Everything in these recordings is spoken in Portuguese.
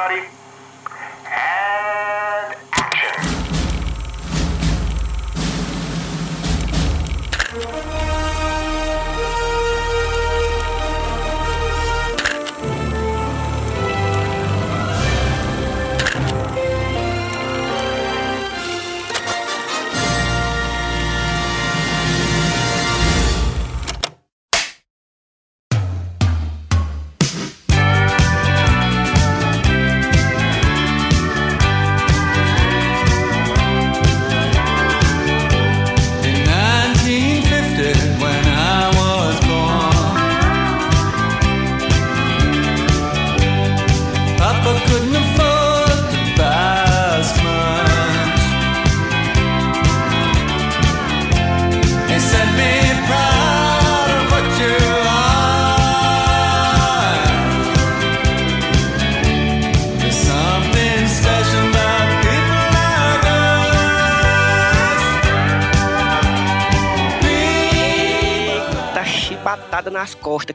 everybody.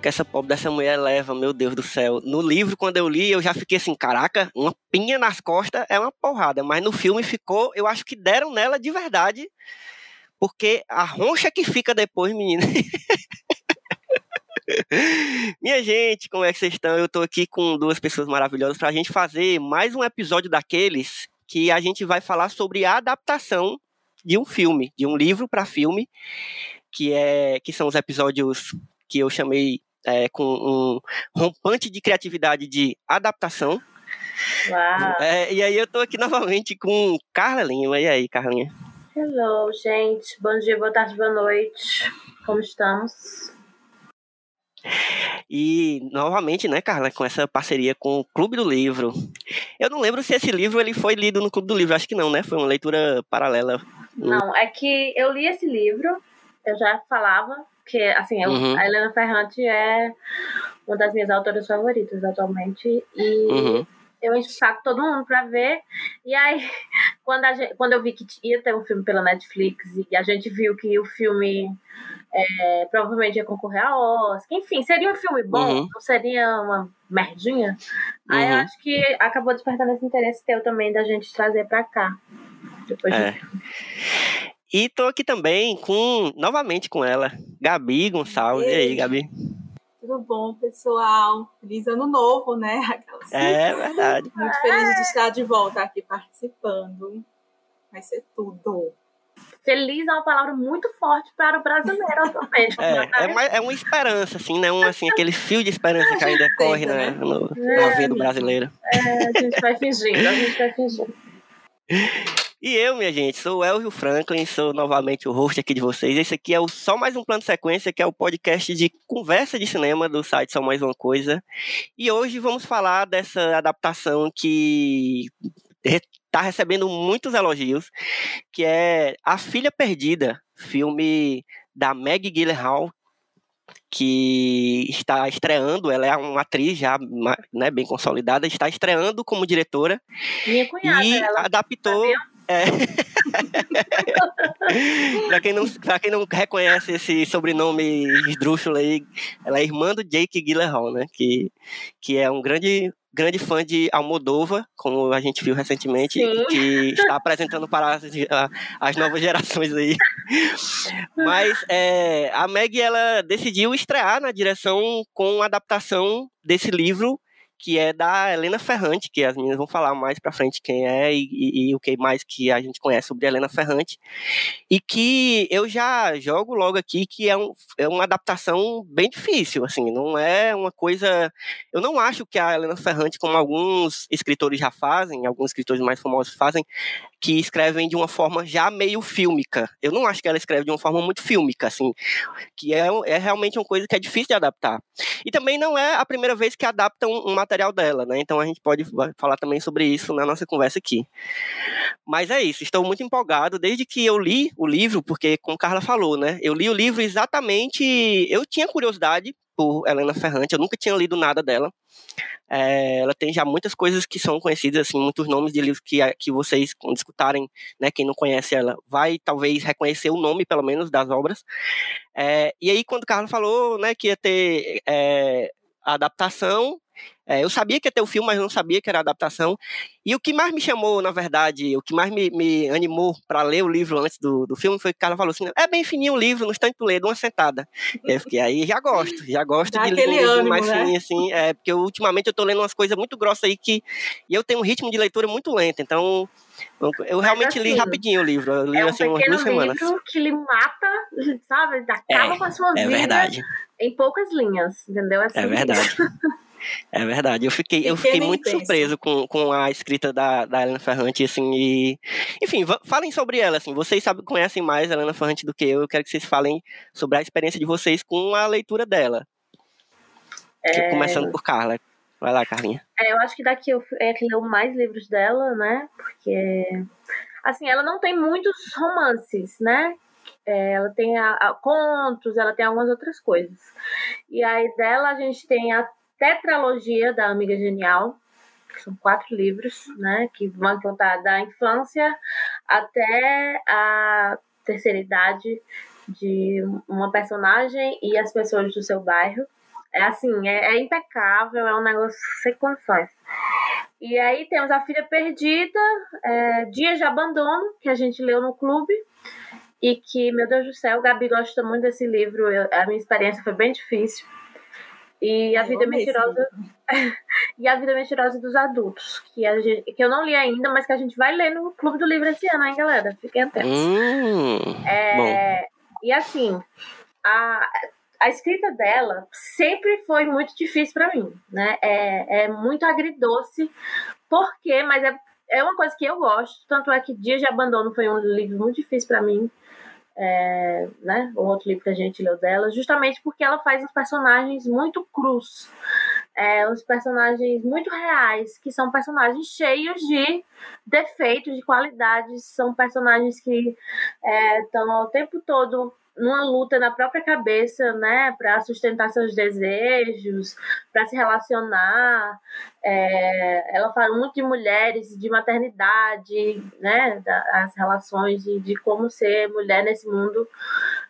Que essa pobre dessa mulher leva, meu Deus do céu. No livro, quando eu li, eu já fiquei assim, caraca, uma pinha nas costas é uma porrada. Mas no filme ficou, eu acho que deram nela de verdade. Porque a roncha que fica depois, menina. Minha gente, como é que vocês estão? Eu tô aqui com duas pessoas maravilhosas pra gente fazer mais um episódio daqueles que a gente vai falar sobre a adaptação de um filme, de um livro para filme, que é que são os episódios que eu chamei é, com um rompante de criatividade de adaptação. Uau. É, e aí eu tô aqui novamente com Carla Lima. E aí, Carlinha? Hello, gente. Bom dia, boa tarde, boa noite. Como estamos? E novamente, né, Carla, com essa parceria com o Clube do Livro. Eu não lembro se esse livro ele foi lido no Clube do Livro, acho que não, né? Foi uma leitura paralela. Não, é que eu li esse livro, eu já falava que, assim, Uhum. a Helena Ferrante é uma das minhas autoras favoritas atualmente. E Uhum. eu encho o saco todo mundo pra ver. E aí, quando, a gente- quando eu vi que ia ter um filme pela Netflix e a gente viu que o filme é, provavelmente ia concorrer a Oscar, enfim, seria um filme bom, Uhum. não seria uma merdinha. Aí eu Uhum. acho que acabou despertando esse interesse teu também da gente trazer pra cá. Depois de- É. E tô aqui também com, novamente com ela, Gabi Gonçalves. E aí, Ei. Gabi? Tudo bom, pessoal? Feliz ano novo, né? Aquelas- É verdade. Muito feliz de estar de volta aqui participando. Vai ser tudo. Feliz é uma palavra muito forte para o brasileiro atualmente. É, é, mais- é uma esperança, assim, né? Um, assim, aquele fio de esperança que ainda corre né? no, na vida do brasileiro. É, a gente vai fingindo, a gente vai fingindo. E eu, minha gente, sou o Elvio Franklin, sou novamente o host aqui de vocês. Esse aqui é o Só Mais Um Plano de Sequência, que é o podcast de conversa de cinema do site Só Mais Uma Coisa. E hoje vamos falar dessa adaptação que está recebendo muitos elogios, que é A Filha Perdida, filme da Meg Gyllenhaal, que está estreando, ela é uma atriz já né, bem consolidada, está estreando como diretora Minha cunhada, e ela adaptou. É. pra, quem não, pra quem não reconhece esse sobrenome esdrúxulo aí, ela é irmã do Jake Gyllenhaal, né? Que, que é um grande, grande fã de Almodova, como a gente viu recentemente, Sim. que está apresentando para as, as novas gerações aí. Mas é, a Meg, ela decidiu estrear na direção com a adaptação desse livro que é da Helena Ferrante, que as meninas vão falar mais pra frente quem é e, e- e o que mais que a gente conhece sobre a Helena Ferrante. E que eu já jogo logo aqui que é, um, é uma adaptação bem difícil, assim, não é uma coisa... Eu não acho que a Helena Ferrante, como alguns escritores já fazem, alguns escritores mais famosos fazem, que escrevem de uma forma já meio fílmica. Eu não acho que ela escreve de uma forma muito fílmica, assim, que é, é realmente uma coisa que é difícil de adaptar. E também não é a primeira vez que adaptam um material dela, né? Então a gente pode falar também sobre isso na nossa conversa aqui. Mas é isso, estou muito empolgado desde que eu li o livro, porque como Carla falou, né? Eu li o livro exatamente, eu tinha curiosidade por Helena Ferrante, eu nunca tinha lido nada dela. É, ela tem já muitas coisas que são conhecidas, assim, muitos nomes de livros que, que vocês, quando escutarem, né, quem não conhece ela, vai talvez reconhecer o nome, pelo menos, das obras. É, e aí, quando o Carlos falou, né, que ia ter é, a adaptação, É, eu sabia que ia ter o filme, mas não sabia que era adaptação. E o que mais me chamou, na verdade, o que mais me, me animou para ler o livro antes do, do filme foi que o cara falou assim: é bem fininho o livro, no instante tu lê, de uma sentada. Eu fiquei aí, já gosto, já gosto Dá de ler um livro mais né? fininho, assim. É, porque eu, ultimamente eu tô lendo umas coisas muito grossas aí que. E eu tenho um ritmo de leitura muito lento, então. Eu, realmente li assim, rapidinho o livro. Eu li É um assim umas duas semanas. livro que lhe mata, sabe? Acaba É, com a sua É vida verdade. em poucas linhas, entendeu? É assim verdade. É verdade. Eu fiquei, eu fiquei muito surpreso com, com a escrita da, da Helena Ferrante, assim, e... Enfim, falem sobre ela, assim. Vocês sabem, conhecem mais a Helena Ferrante do que eu. Eu quero que vocês falem sobre a experiência de vocês com a leitura dela. É, Começando por Carla. Vai lá, Carlinha. É, eu acho que daqui eu é que leu mais livros dela, né? Porque, assim, ela não tem muitos romances, né? É, ela tem a- a- contos, ela tem algumas outras coisas. E aí dela a gente tem a tetralogia da Amiga Genial, que são quatro livros, né? Que vão contar da infância até a terceira idade de uma personagem e as pessoas do seu bairro. É assim, é, é impecável, é um negócio sem condições. E aí temos A Filha Perdida, é, Dias de Abandono, que a gente leu no clube. E que, meu Deus do céu, Gabi gosta muito desse livro. eu- a minha experiência foi bem difícil. E A Eu Vida Mentirosa. e A Vida Mentirosa dos Adultos, que, a gente, que eu não li ainda, mas que a gente vai ler no Clube do Livro esse ano, hein, galera? Fiquem atentos. Hum, É, bom. E assim, a, a escrita dela sempre foi muito difícil para mim, né? É, é muito agridoce. Por quê? Mas é, é uma coisa que eu gosto. Tanto é que Dias de Abandono foi um livro muito difícil para mim. É, né? O outro livro que a gente leu dela, justamente porque ela faz os personagens muito crus. É, os personagens muito reais, que são personagens cheios de defeitos, de qualidades, são personagens que estão ao tempo todo numa luta na própria cabeça, né, para sustentar seus desejos, para se relacionar. É, ela fala muito de mulheres, de maternidade, né, as relações de, de como ser mulher nesse mundo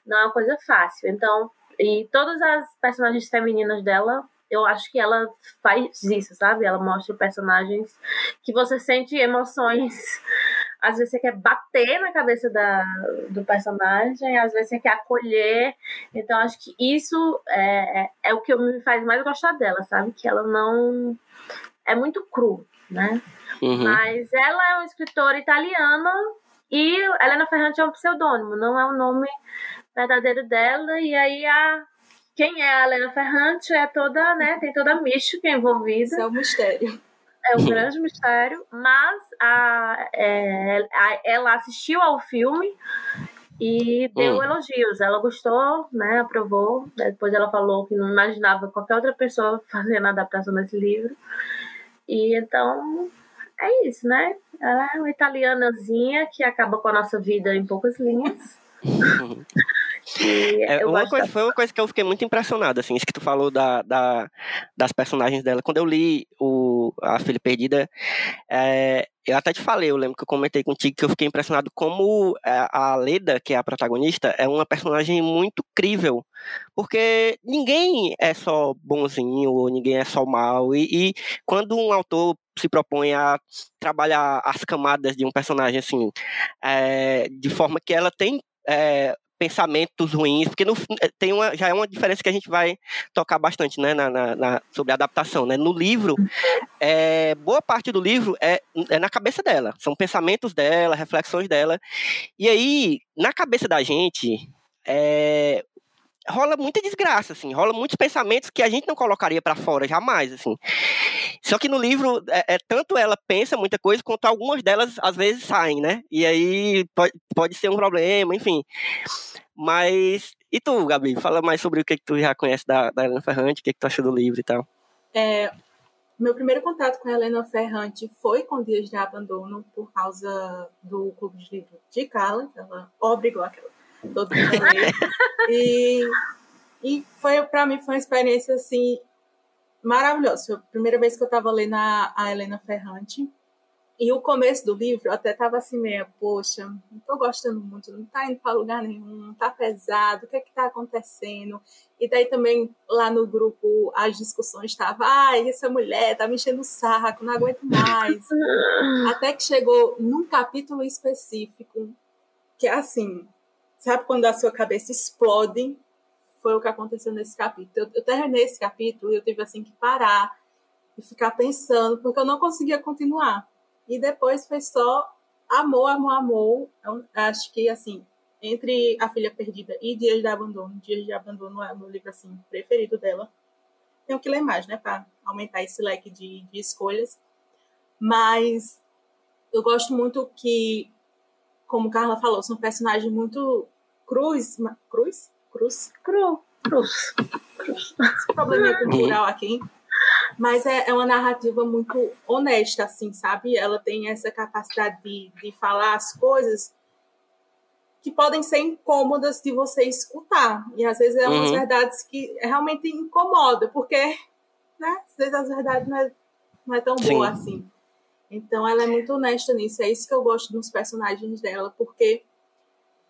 não é uma coisa fácil. Então, e todas as personagens femininas dela, eu acho que ela faz isso, sabe? Ela mostra personagens que você sente emoções às vezes você quer bater na cabeça da, do personagem, às vezes você quer acolher. Então, acho que isso é, é, é o que me faz mais gostar dela, sabe? Que ela não. É muito cru, né? Uhum. Mas ela é uma escritora italiana e Helena Ferrante é um pseudônimo, não é o nome verdadeiro dela. E aí a. Quem é a Helena Ferrante é toda, né? Tem toda a mística envolvida Isso é um mistério. É um grande mistério, mas a, é, a- ela assistiu ao filme e deu Hum. elogios. Ela gostou, né? Aprovou. Depois ela falou que não imaginava qualquer outra pessoa fazendo a adaptação desse livro. E então é isso, né? Ela é uma italianazinha que acaba com a nossa vida em poucas linhas. É, uma coisa, da- foi uma coisa que eu fiquei muito impressionado, assim, isso que tu falou da, da- das personagens dela. Quando eu li o, A Filha Perdida, é, eu até te falei, eu lembro que eu comentei contigo que eu fiquei impressionado como é, a Leda, que é a protagonista, é uma personagem muito crível. Porque ninguém é só bonzinho, ou ninguém é só mal. E, e quando um autor se propõe a trabalhar as camadas de um personagem, assim, é, de forma que ela tem é, pensamentos ruins, porque no, eh, tem uma, já é uma diferença que a gente vai tocar bastante, né, na, na- na- sobre a adaptação, né, no livro, é, boa parte do livro é, é na cabeça dela, são pensamentos dela, reflexões dela, e aí, na cabeça da gente, é, rola muita desgraça, assim, rola muitos pensamentos que a gente não colocaria pra fora jamais, assim. Só que no livro, é, é tanto ela pensa muita coisa, quanto algumas delas às vezes saem, né? E aí pode, pode ser um problema, enfim. Mas. E tu, Gabi? Fala mais sobre o que, que tu já conhece da, da Helena Ferrante, o que, que tu achou do livro e tal. É, meu primeiro contato com a Helena Ferrante foi com Dias de Abandono, por causa do Clube de Livro de Carla. Ela obrigou aquela, todo mundo a ler. E, e foi, para mim, foi uma experiência, assim, maravilhosa. Foi a primeira vez que eu estava lendo a, a Helena Ferrante. E o começo do livro eu até tava assim meio, poxa, não tô gostando muito, não tá indo para lugar nenhum, tá pesado, o que é que tá acontecendo? E daí também lá no grupo as discussões estavam, ai, essa mulher tá me enchendo o saco, não aguento mais. até que chegou num capítulo específico, que é assim, sabe quando a sua cabeça explode? Foi o que aconteceu nesse capítulo. Eu, eu terminei esse capítulo e eu tive assim que parar e ficar pensando, porque eu não conseguia continuar. E depois foi só amor, amor, amor. Eu acho que, assim, entre A Filha Perdida e Dias de Abandono, Dias de Abandono é o meu livro, assim, preferido dela. Tenho que ler mais, né, para aumentar esse leque de, de escolhas. Mas eu gosto muito que, como Carla falou, são personagens muito cruz. Cruz? Cruz? Cru. Cruz. Cruz. Esse probleminha cultural aqui. Mas é, é uma narrativa muito honesta, assim, sabe? Ela tem essa capacidade de, de falar as coisas que podem ser incômodas de você escutar. E às vezes é umas Uhum. verdades que realmente incomoda, porque, né? Às vezes as verdades não é, não é tão Sim. boa assim. Então ela é muito honesta nisso. É isso que eu gosto dos personagens dela, porque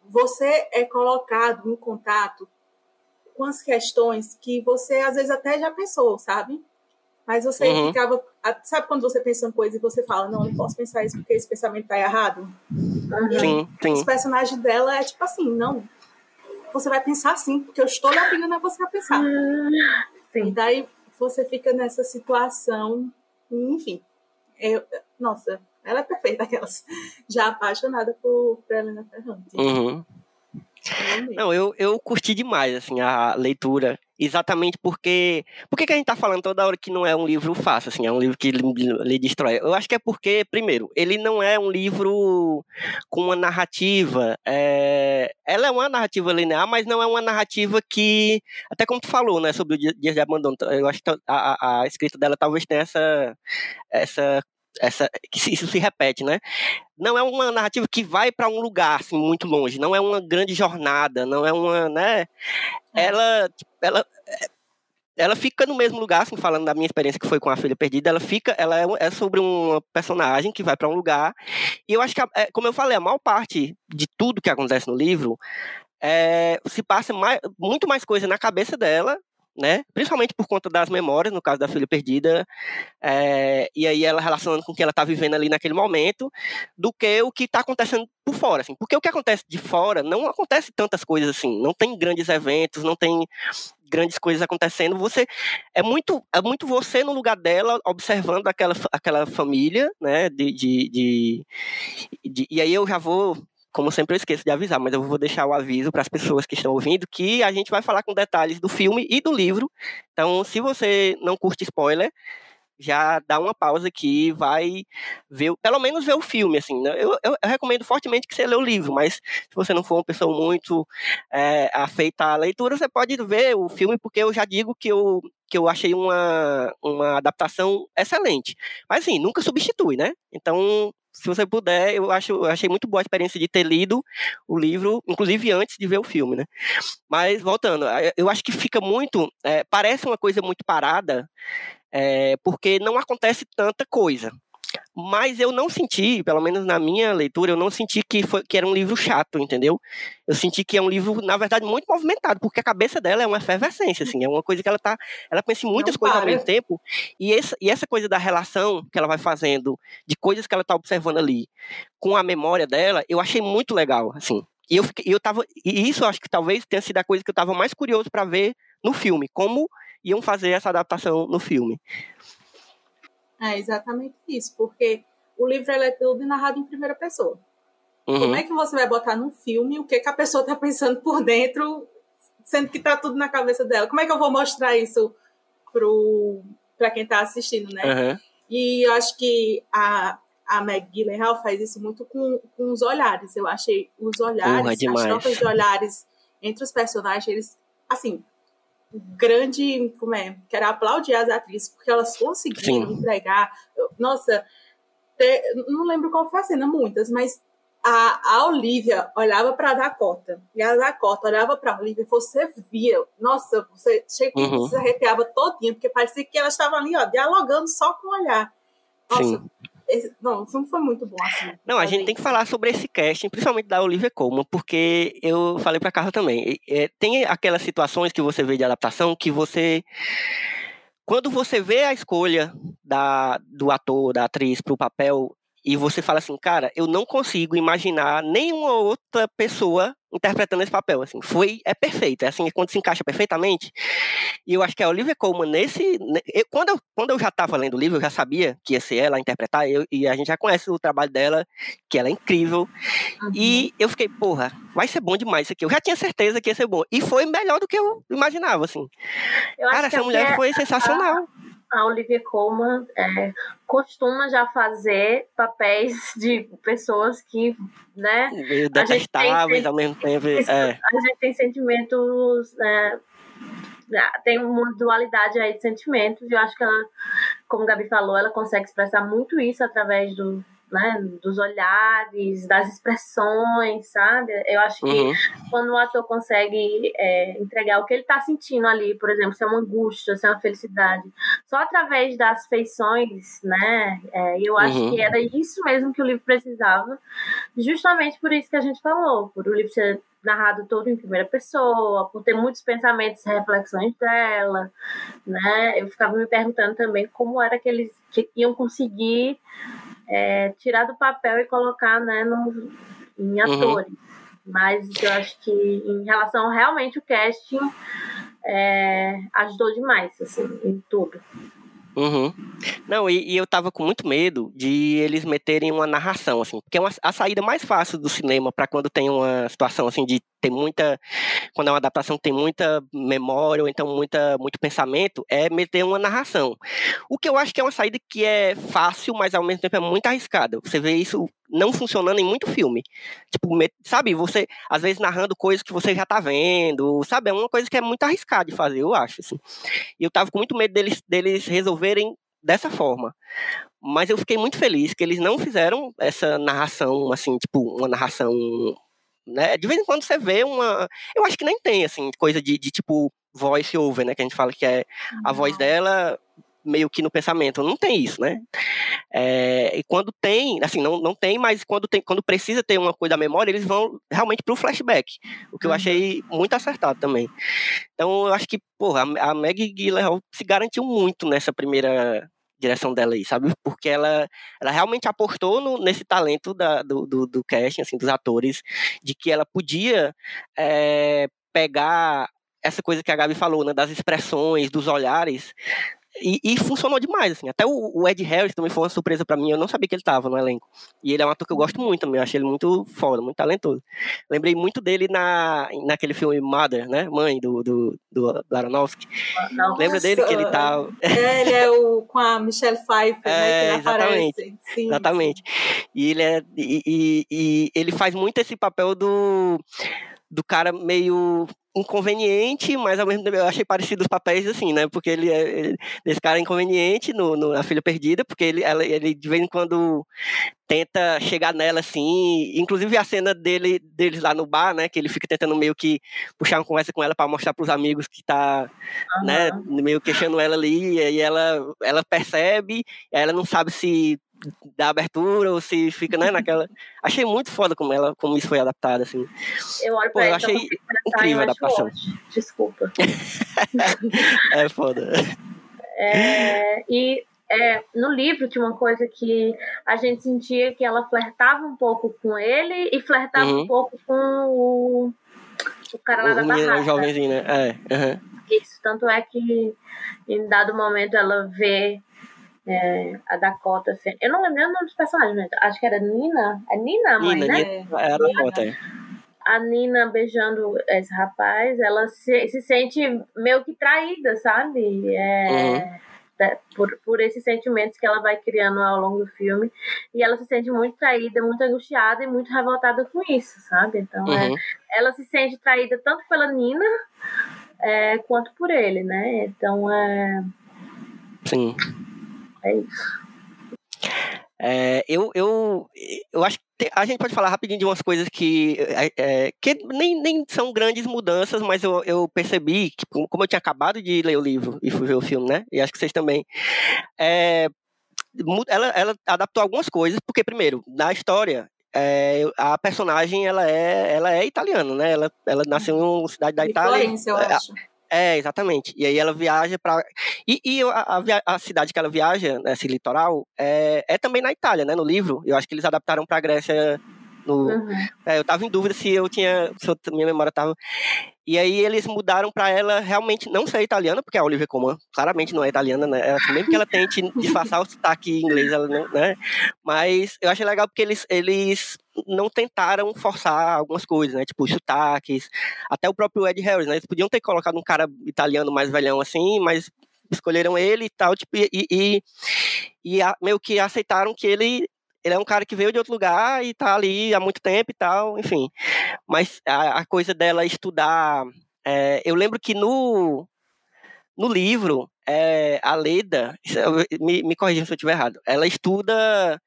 você é colocado em contato com as questões que você às vezes até já pensou, sabe? Mas você Uhum. ficava. Sabe quando você pensa uma coisa e você fala, não, não posso pensar isso porque esse pensamento tá errado? E Sim, os sim. personagens dela é tipo assim, não. Você vai pensar assim, porque eu estou lhe obrigando a você a pensar. E Sim. daí você fica nessa situação, e, enfim. Eu, nossa, ela é perfeita, aquelas. Já apaixonada por, por Helena Ferrante. Uhum. Não, eu, eu curti demais, assim, a leitura. Exatamente porque... Por que, a gente tá falando toda hora que não é um livro fácil, assim? É um livro que lhe, destrói. Eu acho que é porque, primeiro, ele não é um livro com uma narrativa... é, Ela é uma narrativa linear, mas não é uma narrativa que... Até como tu falou, né? Sobre o Dia- Dias de Abandono. Eu acho que a, a, a escrita dela talvez tenha essa... essa essa, que isso se repete, né? Não é uma narrativa que vai para um lugar assim muito longe, não é uma grande jornada, não é uma, né? Ela, ela, ela fica no mesmo lugar, assim, falando da minha experiência que foi com a filha perdida, ela fica, ela é, é sobre uma personagem que vai para um lugar e eu acho que, a- é, como eu falei, a maior parte de tudo que acontece no livro é, se passa mais, muito mais coisa na cabeça dela, né? Principalmente por conta das memórias, no caso da filha perdida, é, e aí ela relacionando com o que ela está vivendo ali naquele momento, do que o que está acontecendo por fora, assim. Porque o que acontece de fora não acontece tantas coisas assim, não tem grandes eventos, não tem grandes coisas acontecendo. Você é muito é muito você no lugar dela observando aquela aquela família, né? De, de, de, de- e aí eu já vou como sempre eu esqueço de avisar, mas eu vou deixar o aviso para as pessoas que estão ouvindo que a gente vai falar com detalhes do filme e do livro. Então, se você não curte spoiler, já dá uma pausa aqui, vai ver, pelo menos ver o filme, assim. né? Eu, eu, eu recomendo fortemente que você lê o livro, mas se você não for uma pessoa muito é, afeita à leitura, você pode ver o filme, porque eu já digo que eu, que eu achei uma, uma adaptação excelente. Mas, assim, nunca substitui, né? Então, se você puder, eu acho, eu achei muito boa a experiência de ter lido o livro, inclusive antes de ver o filme, né? Mas, voltando, eu acho que fica muito, é, parece uma coisa muito parada, é, porque não acontece tanta coisa. Mas eu não senti, pelo menos na minha leitura, eu não senti que, foi, que era um livro chato, entendeu? Eu senti que é um livro, na verdade, muito movimentado, porque a cabeça dela é uma efervescência, assim, é uma coisa que ela tá. Ela pensa em muitas Não coisas ao para. mesmo tempo, e essa, e essa coisa da relação que ela vai fazendo, de coisas que ela tá observando ali, com a memória dela, eu achei muito legal, assim. E eu, fiquei, eu tava. E isso acho que talvez tenha sido a coisa que eu tava mais curioso para ver no filme, como iam fazer essa adaptação no filme. É exatamente isso, porque o livro é tudo narrado em primeira pessoa. Uhum. Como é que você vai botar num filme o que, que a pessoa está pensando por dentro, sendo que tá tudo na cabeça dela? Como é que eu vou mostrar isso para quem está assistindo, né? Uhum. E eu acho que a, a Meg Gyllenhaal faz isso muito com, com os olhares. Eu achei os olhares, Porra, as trocas de olhares entre os personagens, eles, assim, grande, como é, quero aplaudir as atrizes, porque elas conseguiram Sim. entregar, nossa, te- não lembro qual foi a cena, muitas, mas a, a Olivia olhava para a Dakota, e a Dakota olhava para a Olivia, e você via, nossa, você chega Uhum. se arrepiava todinha, porque parecia que elas estavam ali, ó, dialogando só com o olhar. Nossa, Sim. Esse- não, o filme foi muito bom, assim. Não, a gente tem que falar sobre esse casting, principalmente da Olivia Colman, porque eu falei pra Carla também. é, tem aquelas situações que você vê de adaptação que você. Quando você vê a escolha da, do ator, da atriz pro papel, e você fala assim, cara, eu não consigo imaginar nenhuma outra pessoa interpretando esse papel, assim, foi, é perfeito, é assim, quando se encaixa perfeitamente, e eu acho que a Olivia Colman nesse, ne- eu- quando, eu, quando eu já estava lendo o livro, eu já sabia que ia ser ela a interpretar, eu, e a gente já conhece o trabalho dela, que ela é incrível, e eu fiquei, porra, vai ser bom demais isso aqui, eu já tinha certeza que ia ser bom, e foi melhor do que eu imaginava, assim, Eu cara, essa mulher foi sensacional, a Olivia Colman é, costuma já fazer papéis de pessoas que, né, A detestáveis ao mesmo tempo, é, a gente tem sentimentos, né, tem uma dualidade aí de sentimentos, e eu acho que ela, como a Gabi falou, ela consegue expressar muito isso através do, né, dos olhares, das expressões, sabe? Eu acho que uhum, quando o ator consegue é, entregar o que ele está sentindo ali, por exemplo, se é uma angústia, se é uma felicidade, só através das feições, né? É, eu acho Uhum. que era isso mesmo que o livro precisava, justamente por isso que a gente falou, por o livro ser narrado todo em primeira pessoa, por ter muitos pensamentos e reflexões dela, né? Eu ficava me perguntando também como era que eles que iam conseguir é, tirar do papel e colocar, né, no, em atores. Mas eu acho que em relação realmente o casting é, ajudou demais, assim, em tudo. Uhum. Não, e, e eu tava com muito medo de eles meterem uma narração, assim, porque é uma- a saída mais fácil do cinema para quando tem uma situação assim de ter muita, quando é uma adaptação que tem muita memória ou então muita, muito pensamento, é meter uma narração. O que eu acho que é uma saída que é fácil, mas ao mesmo tempo é muito arriscada. Você vê isso não funcionando em muito filme. Tipo, sabe, você às vezes narrando coisas que você já tá vendo, sabe? É uma coisa que é muito arriscada de fazer, eu acho, assim. E eu tava com muito medo deles, deles resolverem dessa forma. Mas eu fiquei muito feliz que eles não fizeram essa narração, assim, tipo, uma narração. Né? De vez em quando você vê uma. Eu acho que nem tem, assim, coisa de, de tipo voice over, né? Que a gente fala que é a voz dela meio que no pensamento. Não tem isso, né? É, e quando tem, assim, não, não tem, mas quando, tem, quando precisa ter uma coisa da memória, eles vão realmente pro flashback. O que eu Uhum. achei muito acertado também. Então eu acho que, porra, a a Maggie Gyllenhaal se garantiu muito nessa primeira direção dela aí, sabe? Porque ela, ela realmente apostou no- nesse talento da, do, do, do casting, assim, dos atores, de que ela podia é, pegar essa coisa que a Gabi falou, né? Das expressões, dos olhares, e, e funcionou demais, assim. Até o, o Ed Harris também foi uma surpresa pra mim. Eu não sabia que ele tava no elenco. E ele é um ator que eu gosto muito também. Eu achei ele muito foda, muito talentoso. Lembrei muito dele na, naquele filme Mother, né? Mãe do, do, do, do Aronofsky. Não, Lembra dele que ele Nossa, tá. É, ele é o com a Michelle Pfeiffer, É, né? Que ele exatamente. aparece. Sim, Exatamente. E ele é. E, e- e ele faz muito esse papel do. Do cara meio inconveniente, mas ao mesmo tempo eu achei parecido os papéis assim, né? Porque ele é ele- esse cara é inconveniente no, no, na Filha Perdida, porque ele, ela, ele de vez em quando tenta chegar nela assim, inclusive a cena dele deles lá no bar, né, que ele fica tentando meio que puxar uma conversa com ela para mostrar para os amigos que tá, né, meio queixando ela ali, e aí ela ela percebe, ela não sabe se dá abertura ou se fica, né, naquela. Achei muito foda como ela como isso foi adaptado assim. Eu olho Pô, pra eu ele, achei então, incrível a adaptação. Desculpa. É foda. É, e é, no livro tinha uma coisa que a gente sentia que ela flertava um pouco com ele e flertava Uhum. um pouco com o, o cara lá da O menino barraca. jovenzinho, né? É. aham. Isso, tanto é que em dado momento ela vê é, a Dakota. Fe- Eu não lembro o nome dos personagens, acho que era Nina. É Nina, a mãe, Nina, né? É. É a Dakota, é. a Nina beijando esse rapaz, ela se, se sente meio que traída, sabe? É, Uhum. por, por esses sentimentos que ela vai criando ao longo do filme. E ela se sente muito traída, muito angustiada e muito revoltada com isso, sabe? Então, é, Uhum. ela se sente traída tanto pela Nina é, quanto por ele, né? Então, é, Sim. É isso. É, eu, eu, eu acho que a gente pode falar rapidinho de umas coisas que, é, é, que nem, nem são grandes mudanças, mas eu, eu percebi que, como eu tinha acabado de ler o livro e fui ver o filme, né? E acho que vocês também. é, ela, ela adaptou algumas coisas, porque, primeiro, na história, é, a personagem ela é, ela é italiana, né? Ela, ela nasceu em uma cidade da Itália. Florença, eu É, acho. É, exatamente. E aí ela viaja para e, e a, a a cidade que ela viaja, esse litoral, é, é também na Itália, né? No livro. Eu acho que eles adaptaram para Grécia. No, Uhum. é, eu tava em dúvida se eu tinha, se eu- minha memória tava. E aí eles mudaram para ela realmente não ser italiana, porque a Olivia Colman claramente não é italiana, né? Assim, mesmo que ela tente disfarçar o sotaque inglês, ela não, né? Mas eu achei legal porque eles, eles não tentaram forçar algumas coisas, né? Tipo, os sotaques, até o próprio Ed Harris, né? Eles podiam ter colocado um cara italiano mais velhão assim, mas escolheram ele e tal, tipo, e, e, e a- meio que aceitaram que ele, ele é um cara que veio de outro lugar e tá ali há muito tempo e tal, enfim. Mas a, a coisa dela estudar. é, eu lembro que no, no livro, é, a Leda, eu- me, me corrija se eu estiver errado, ela estuda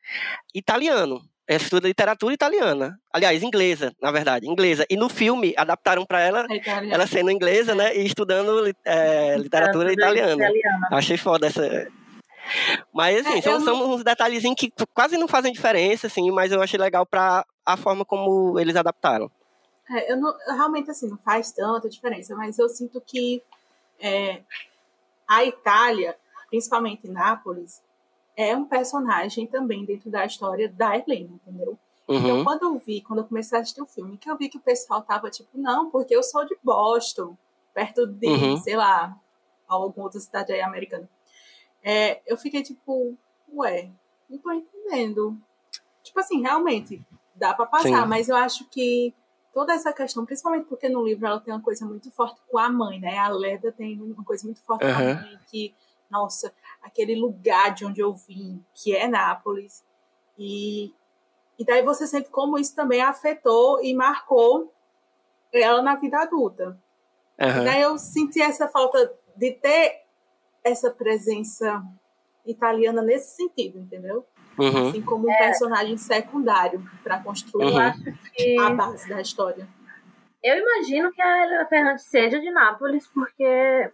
italiano. Ela estuda literatura italiana. Aliás, inglesa, na verdade, inglesa. E no filme, adaptaram para ela, É ela sendo inglesa, né? E estudando é, literatura italiana. italiana. Achei foda essa. Mas, assim, É, são, não- são uns detalhezinhos que quase não fazem diferença, assim, mas eu achei legal pra a forma como eles adaptaram. É, eu não, realmente assim, não faz tanta diferença, mas eu sinto que é, a Itália, principalmente Nápoles, é um personagem também dentro da história da Helena, entendeu? Então, Uhum. quando eu vi, quando eu comecei a assistir o filme, que eu vi que o pessoal tava tipo, não, porque eu sou de Boston, perto de, Uhum. sei lá, alguma outra cidade aí americana. É, eu fiquei tipo, ué, não tô entendendo. Tipo assim, realmente, dá pra passar, Sim. mas eu acho que toda essa questão, principalmente porque no livro ela tem uma coisa muito forte com a mãe, né? A Leda tem uma coisa muito forte com a mãe, que, nossa, aquele lugar de onde eu vim, que é Nápoles, e, e daí você sente como isso também afetou e marcou ela na vida adulta. E Aham. daí eu senti essa falta de ter essa presença italiana nesse sentido, entendeu? Uhum. Assim como um personagem secundário para construir Uhum. A base da história. Eu imagino que a Helena Ferrante seja de Nápoles, porque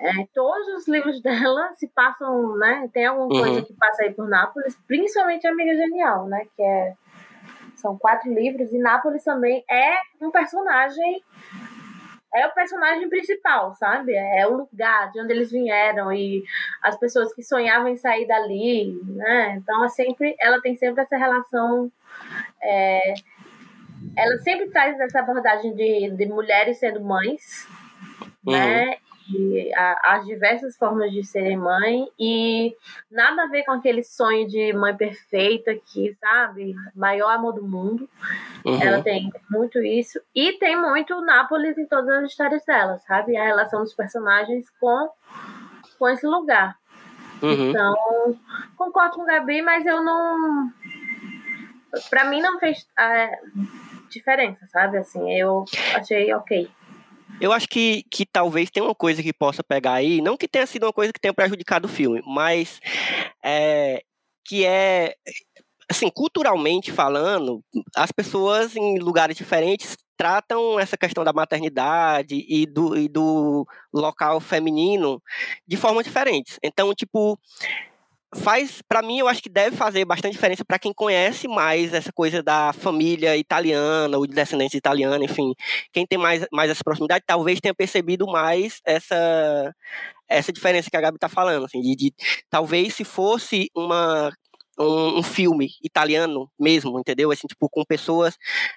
é, todos os livros dela se passam, né? Tem alguma Uhum. coisa que passa aí por Nápoles, principalmente Amiga Genial, né? Que é, são quatro livros, e Nápoles também é um personagem. É o personagem principal, sabe? É o lugar de onde eles vieram e as pessoas que sonhavam em sair dali, né? Então é sempre, ela tem sempre essa relação é, ela sempre traz essa abordagem de, de mulheres sendo mães, né? E a- as diversas formas de serem mãe e nada a ver com aquele sonho de mãe perfeita que, sabe, maior amor do mundo. Uhum. Ela tem muito isso e tem muito Nápoles em todas as histórias dela, sabe? A relação dos personagens com com esse lugar. Uhum. Então, concordo com o Gabi, mas eu não. Pra mim não fez é, diferença, sabe? Assim, eu achei ok. Eu acho que, que talvez tenha uma coisa que possa pegar aí, não que tenha sido uma coisa que tenha prejudicado o filme, mas é, que é, assim, culturalmente falando, as pessoas em lugares diferentes tratam essa questão da maternidade e do, e do local feminino de formas diferentes. Então, tipo, faz para mim eu acho que deve fazer bastante diferença para quem conhece mais essa coisa da família italiana ou de descendência italiana enfim. Quem tem mais, mais essa proximidade talvez tenha percebido mais essa essa diferença que a Gabi está falando assim de, de talvez se fosse uma um, um, filme italiano mesmo, entendeu? Assim, tipo, com pessoas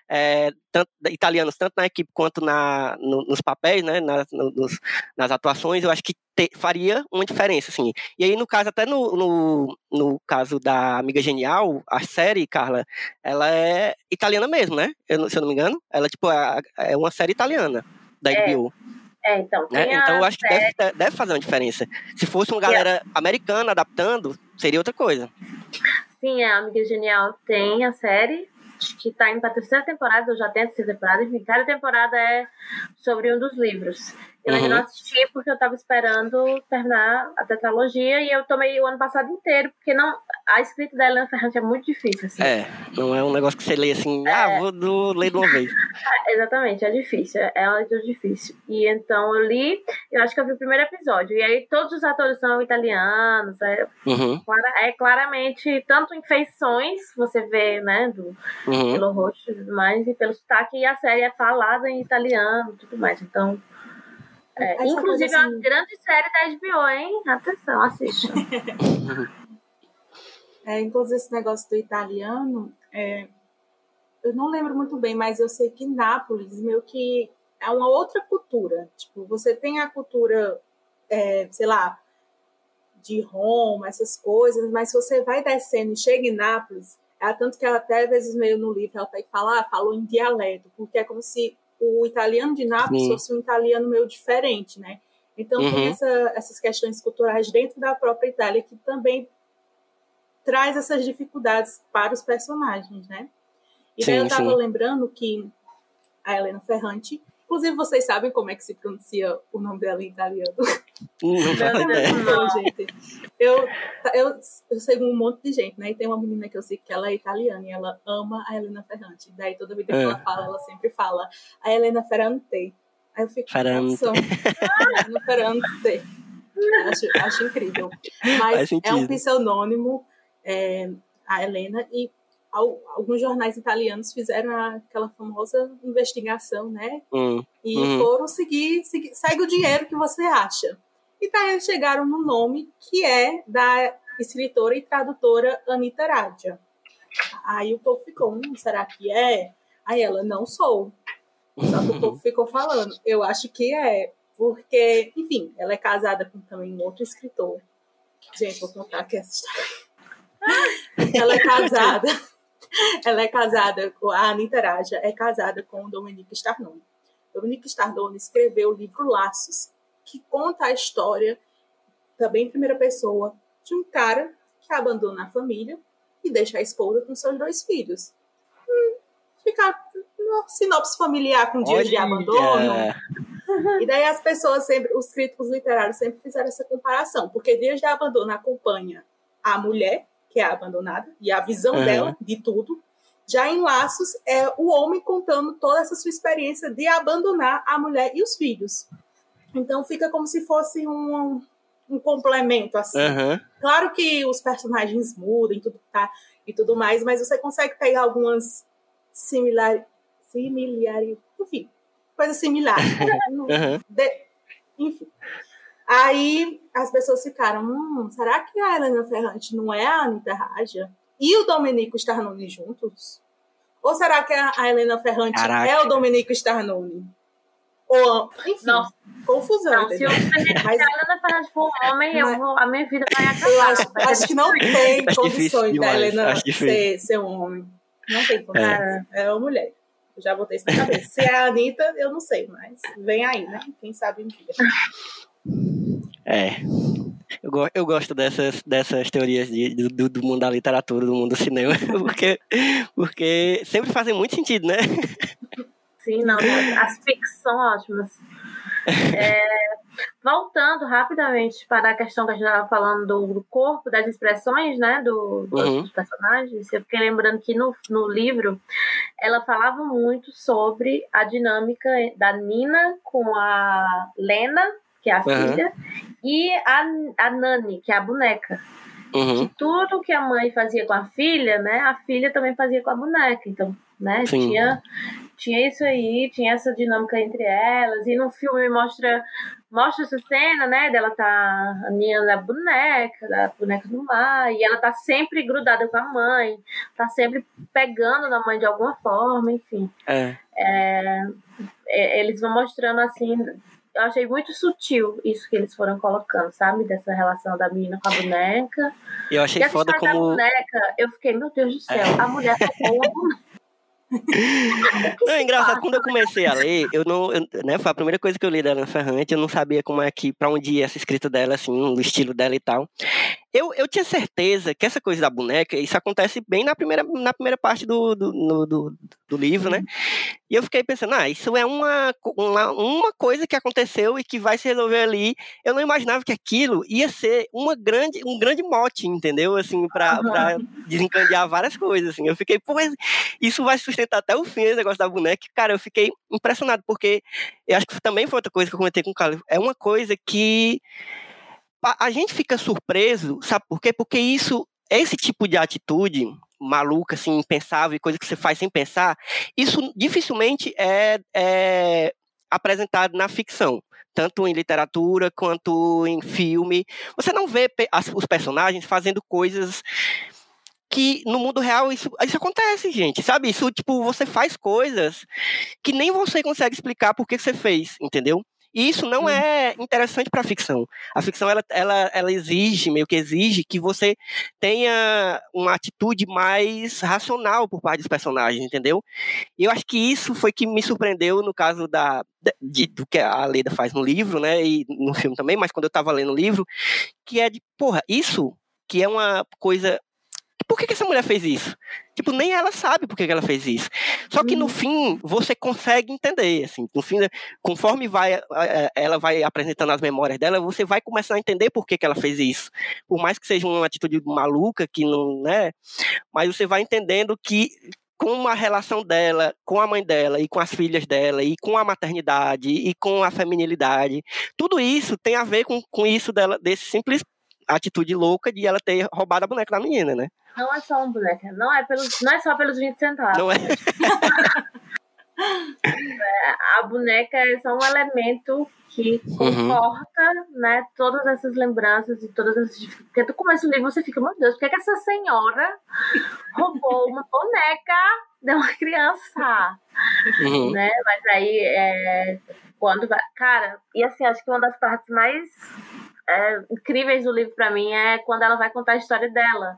é, tanto, italianas, tanto na equipe quanto na, no, nos papéis, né? Nas, nos, nas atuações, eu acho que te, faria uma diferença, assim. E aí, no caso, até no, no, no, caso da Amiga Genial, a série, Carla, ela é italiana mesmo, né? Eu, se eu não me engano. Ela, tipo, é, é uma série italiana da HBO. É, então, né? então eu acho que deve, deve fazer uma diferença. Se fosse uma galera americana adaptando, seria outra coisa. Sim, a Amiga Genial tem a série, que tá indo pra terceira temporada, eu já tenho a terceira temporada, enfim, cada temporada é sobre um dos livros. Eu ainda Uhum. não assisti porque eu tava esperando terminar a tetralogia e eu tomei o ano passado inteiro, porque não, a escrita da Helena Ferrante é muito difícil, assim. É, não é um negócio que você lê assim, ah, vou do, ler de uma vez. É, Exatamente, é difícil, é uma leitura difícil. E então eu li, eu acho que eu vi o primeiro episódio, e aí todos os atores são italianos, é, Uhum, é claramente, tanto em feições, você vê, né, do, uhum. pelo rosto e tudo mais, e pelo sotaque, e a série é falada em italiano e tudo mais. Então, é, inclusive coisa é uma assim- grande série da HBO, hein? Atenção, assista. É, inclusive, esse negócio do italiano, é, eu não lembro muito bem, mas eu sei que Nápoles meio que é uma outra cultura. Tipo, você tem a cultura, é, sei lá, de Roma, essas coisas, mas se você vai descendo e chega em Nápoles, é tanto que ela até às vezes meio no livro ela tem que falar, falou em dialeto, porque é como se o italiano de Nápoles Sim. fosse um italiano meio diferente, né? Então tem Uhum. essa, essas questões culturais dentro da própria Itália que também traz essas dificuldades para os personagens, né? E daí Sim, eu estava lembrando que a Helena Ferrante, inclusive vocês sabem como é que se pronuncia o nome dela em italiano. Não. Não, gente. Eu, eu, eu sei um monte de gente, né? E tem uma menina que eu sei que ela é italiana e ela ama a Helena Ferrante. Daí toda vida que É. ela fala, ela sempre fala a Helena Ferrante. Aí eu fico, Ferrante. nossa, Helena Ferrante. Acho, acho incrível. Mas é sentido. um pseudônimo, é, a Helena, e al- alguns jornais italianos fizeram aquela famosa investigação, né? Hum, E Uhum. foram seguir, seguir, segue o dinheiro que você acha. E daí eles chegaram no nome que é da escritora e tradutora Anita Radia. Aí o povo ficou, hum, será que é? Aí ela, não sou. Só que o povo ficou falando, eu acho que é, porque, enfim, ela é casada com também um outro escritor. Gente, vou contar aqui essa história. ela é casada, ela é casada, com a Anita Raja é casada com o Dominique Starnone. Dominique Stardone escreveu o livro Laços, que conta a história, também em primeira pessoa, de um cara que abandona a família e deixa a esposa com seus dois filhos. Hum, fica uma sinopse familiar com dias de abandono. Olha. E daí as pessoas sempre, os críticos literários sempre fizeram essa comparação, porque Dias de Abandono acompanha a mulher, que é abandonada, e a visão Uhum. dela de tudo. Já em Laços é o homem contando toda essa sua experiência de abandonar a mulher e os filhos. Então fica como se fosse um, um complemento assim. Aham. Claro que os personagens mudam e tudo, tá, e tudo mais, mas você consegue pegar algumas similar, similares, enfim, coisas similares. De- enfim. Aí as pessoas ficaram, hum, será que a Helena Ferrante não é a Anitta Raja? E o Domenico Starnone juntos? Ou será que a a Helena Ferrante Caraca. é o Domenico Starnone? Ou, enfim, Nossa. confusão. Não, se eu Mas Helena Ferrante for um homem, eu vou, a minha vida vai acabar. eu acho, acho que não tem Acho difícil condições da Helena ser, ser um homem. Não tem condições. É. É uma mulher. Eu já botei isso na cabeça. Se é a Anitta, eu não sei, mas vem aí, né? Quem sabe um dia. É. Eu, go- eu gosto dessas, dessas teorias de, do, do mundo da literatura, do mundo do cinema, porque, porque sempre fazem muito sentido, né? Sim, não, as fics são ótimas. É, voltando rapidamente para a questão que a gente estava falando do, do corpo, das expressões, né, do, dos, Uhum. personagens, eu fiquei lembrando que no, no livro ela falava muito sobre a dinâmica da Nina com a Lena, que é a Uhum. filha, e a, a Nani, que é a boneca. Uhum. Que tudo que a mãe fazia com a filha, né, a filha também fazia com a boneca. Então, né, Sim. tinha, tinha isso aí, tinha essa dinâmica entre elas. E no filme mostra, mostra essa cena, né, dela tá a Nina da boneca, da boneca do mar, e ela tá sempre grudada com a mãe, tá sempre pegando na mãe de alguma forma, enfim. É. É, eles vão mostrando assim. Eu achei muito sutil isso que eles foram colocando, sabe? Dessa relação da menina com a boneca. Eu achei E foda história da como. boneca, eu fiquei, meu Deus do céu, a mulher tocou uma boneca. Não, é engraçado, quando eu comecei a ler, eu não. eu- né, foi a primeira coisa que eu li da Ana Ferrante, eu não sabia como é que, pra onde ia essa escrita dela, assim, o estilo dela e tal. Eu, eu tinha certeza que essa coisa da boneca, isso acontece bem na primeira, na primeira parte do, do, no- do, do livro, né? E eu fiquei pensando, ah, isso é uma, uma, uma coisa que aconteceu e que vai se resolver ali. Eu não imaginava que aquilo ia ser uma grande, um grande mote, entendeu? Assim, pra, Aham. pra desencadear várias coisas, assim. Eu fiquei, pô, isso vai sustentar até o fim, esse negócio da boneca. Cara, eu fiquei impressionado, porque eu acho que também foi outra coisa que eu comentei com o Carlos. É uma coisa que a gente fica surpreso, sabe por quê? Porque isso, esse tipo de atitude maluca, assim, impensável, coisa que você faz sem pensar, isso dificilmente é, é apresentado na ficção. Tanto em literatura quanto em filme. Você não vê os personagens fazendo coisas que no mundo real isso, isso acontece, gente. Sabe? Isso, tipo, você faz coisas que nem você consegue explicar por que você fez, entendeu? E isso não Hum. é interessante para a ficção. A ficção ela, ela, ela exige, meio que exige, que você tenha uma atitude mais racional por parte dos personagens, entendeu? E eu acho que isso foi que me surpreendeu no caso da, de- do que a Leda faz no livro, né? E no filme também, mas quando eu tava lendo o livro, que é de, porra, isso que é uma coisa. Por que, que essa mulher fez isso? Tipo, nem ela sabe por que, que ela fez isso. Só que no fim, você consegue entender, assim, no fim, conforme vai, ela vai apresentando as memórias dela, você vai começar a entender por que, que ela fez isso. Por mais que seja uma atitude maluca, que não, né, mas você vai entendendo que com a relação dela com a mãe dela e com as filhas dela e com a maternidade e com a feminilidade, tudo isso tem a ver com, com isso dela, desse simples atitude louca de ela ter roubado a boneca da menina, né? Não é só um boneca, não é, pelos, não é só pelos 20 centavos. Não é? A boneca é só um elemento que Uhum. comporta, né, todas essas lembranças e todas essas dificuldades. Porque tu começa o livro você fica, meu Deus, por que, que essa senhora roubou uma boneca de uma criança? Uhum. né? Mas aí, é, quando vai... Cara, e assim, acho que uma das partes mais é, incríveis do livro pra mim é quando ela vai contar a história dela,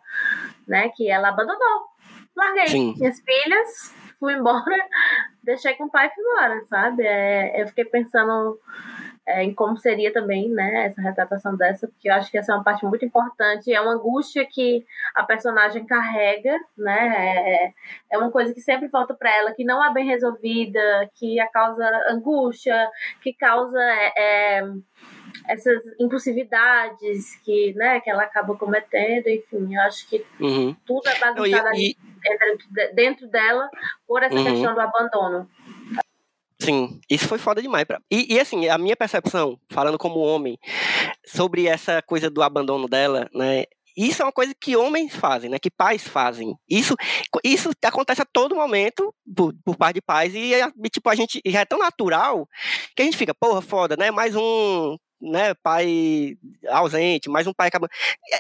né? Que ela abandonou. Larguei Sim. minhas filhas, fui embora, deixei com o pai e fui embora, sabe? É, eu fiquei pensando é, em como seria também, né, essa retratação dessa, porque eu acho que essa é uma parte muito importante, é uma angústia que a personagem carrega, né, é, é uma coisa que sempre volta para ela, que não é bem resolvida, que a causa angústia, que causa é, é, essas impulsividades que, né, que ela acaba cometendo, enfim, eu acho que Uhum. tudo é bagunçado e- dentro, de- dentro dela por essa Uhum. questão do abandono. Sim, isso foi foda demais. Pra... E, e, assim, a minha percepção, falando como homem, sobre essa coisa do abandono dela, né? Isso é uma coisa que homens fazem, né? Que pais fazem. Isso, isso acontece a todo momento por, por parte de pais e, e, tipo, a gente já é tão natural que a gente fica, porra, foda, né? Mais um né, pai ausente, mais um pai acabando.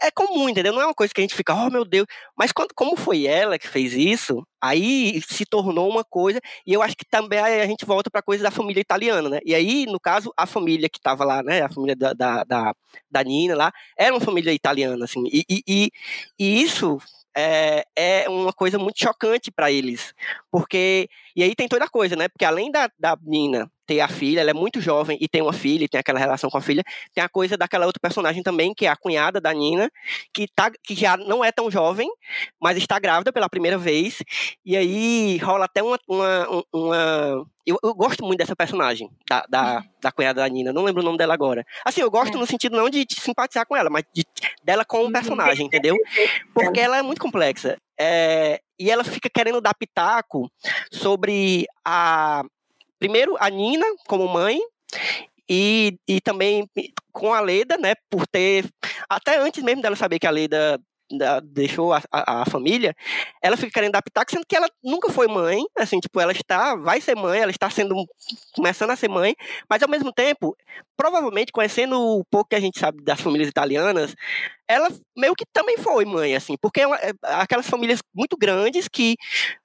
É, é comum, entendeu? Não é uma coisa que a gente fica, oh meu Deus. Mas quando, como foi ela que fez isso, aí se tornou uma coisa e eu acho que também a gente volta para a coisa da família italiana, né? E aí, no caso, a família que estava lá, né? A família da, da, da, da, Nina lá, era uma família italiana, assim. E, e, e, e isso é, é, uma coisa muito chocante para eles. Porque. E aí tem toda a coisa, né? Porque além da, da Nina ter a filha, ela é muito jovem e tem uma filha, e tem aquela relação com a filha, tem a coisa daquela outra personagem também, que é a cunhada da Nina, que, tá, que já não é tão jovem, mas está grávida pela primeira vez. E aí rola até uma. uma, uma eu, eu, gosto muito dessa personagem, da, da, da, cunhada da Nina. Não lembro o nome dela agora. Assim, eu gosto é. no sentido não de, de, simpatizar com ela, mas de, dela como personagem, entendeu? Porque ela é muito complexa. É, e ela fica querendo dar pitaco sobre a. Primeiro, a Nina como mãe, e, e também com a Leda, né, por ter. Até antes mesmo dela saber que a Leda deixou a, a, a, família, ela fica querendo pitaco, sendo que ela nunca foi mãe, assim, tipo, ela está, vai ser mãe, ela está sendo, começando a ser mãe, mas ao mesmo tempo, provavelmente, conhecendo o pouco que a gente sabe das famílias italianas, ela meio que também foi mãe, assim, porque é, uma, é aquelas famílias muito grandes que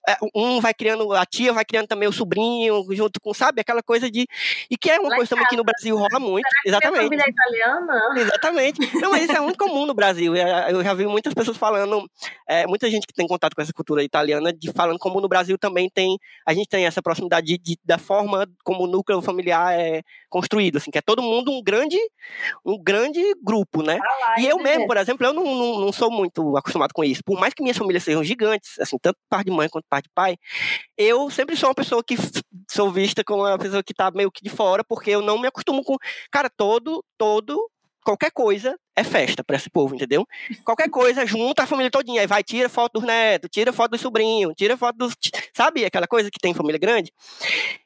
é, um vai criando, a tia vai criando também o sobrinho, junto com, sabe, aquela coisa de, e que é uma Lá coisa também que no Brasil rola muito, exatamente. família italiana? Exatamente. Não, mas isso é muito comum no Brasil, eu já vi muitas pessoas falando, é, muita gente que tem contato com essa cultura italiana, de falando como no Brasil também tem, a gente tem essa proximidade de, de, da forma como o núcleo familiar é construído, assim, que é todo mundo um grande, um grande grupo, né? Ah e eu mesmo, por por exemplo, eu não, não, não, sou muito acostumado com isso. Por mais que minhas famílias sejam gigantes, assim, tanto parte de mãe quanto parte de pai, eu sempre sou uma pessoa que sou vista como uma pessoa que tá meio que de fora, porque eu não me acostumo com. Cara, todo, todo qualquer coisa é festa para esse povo, entendeu? Qualquer coisa, junta a família todinha, aí vai, tira foto dos netos, tira foto do sobrinho, tira foto dos... Sabe aquela coisa que tem família grande?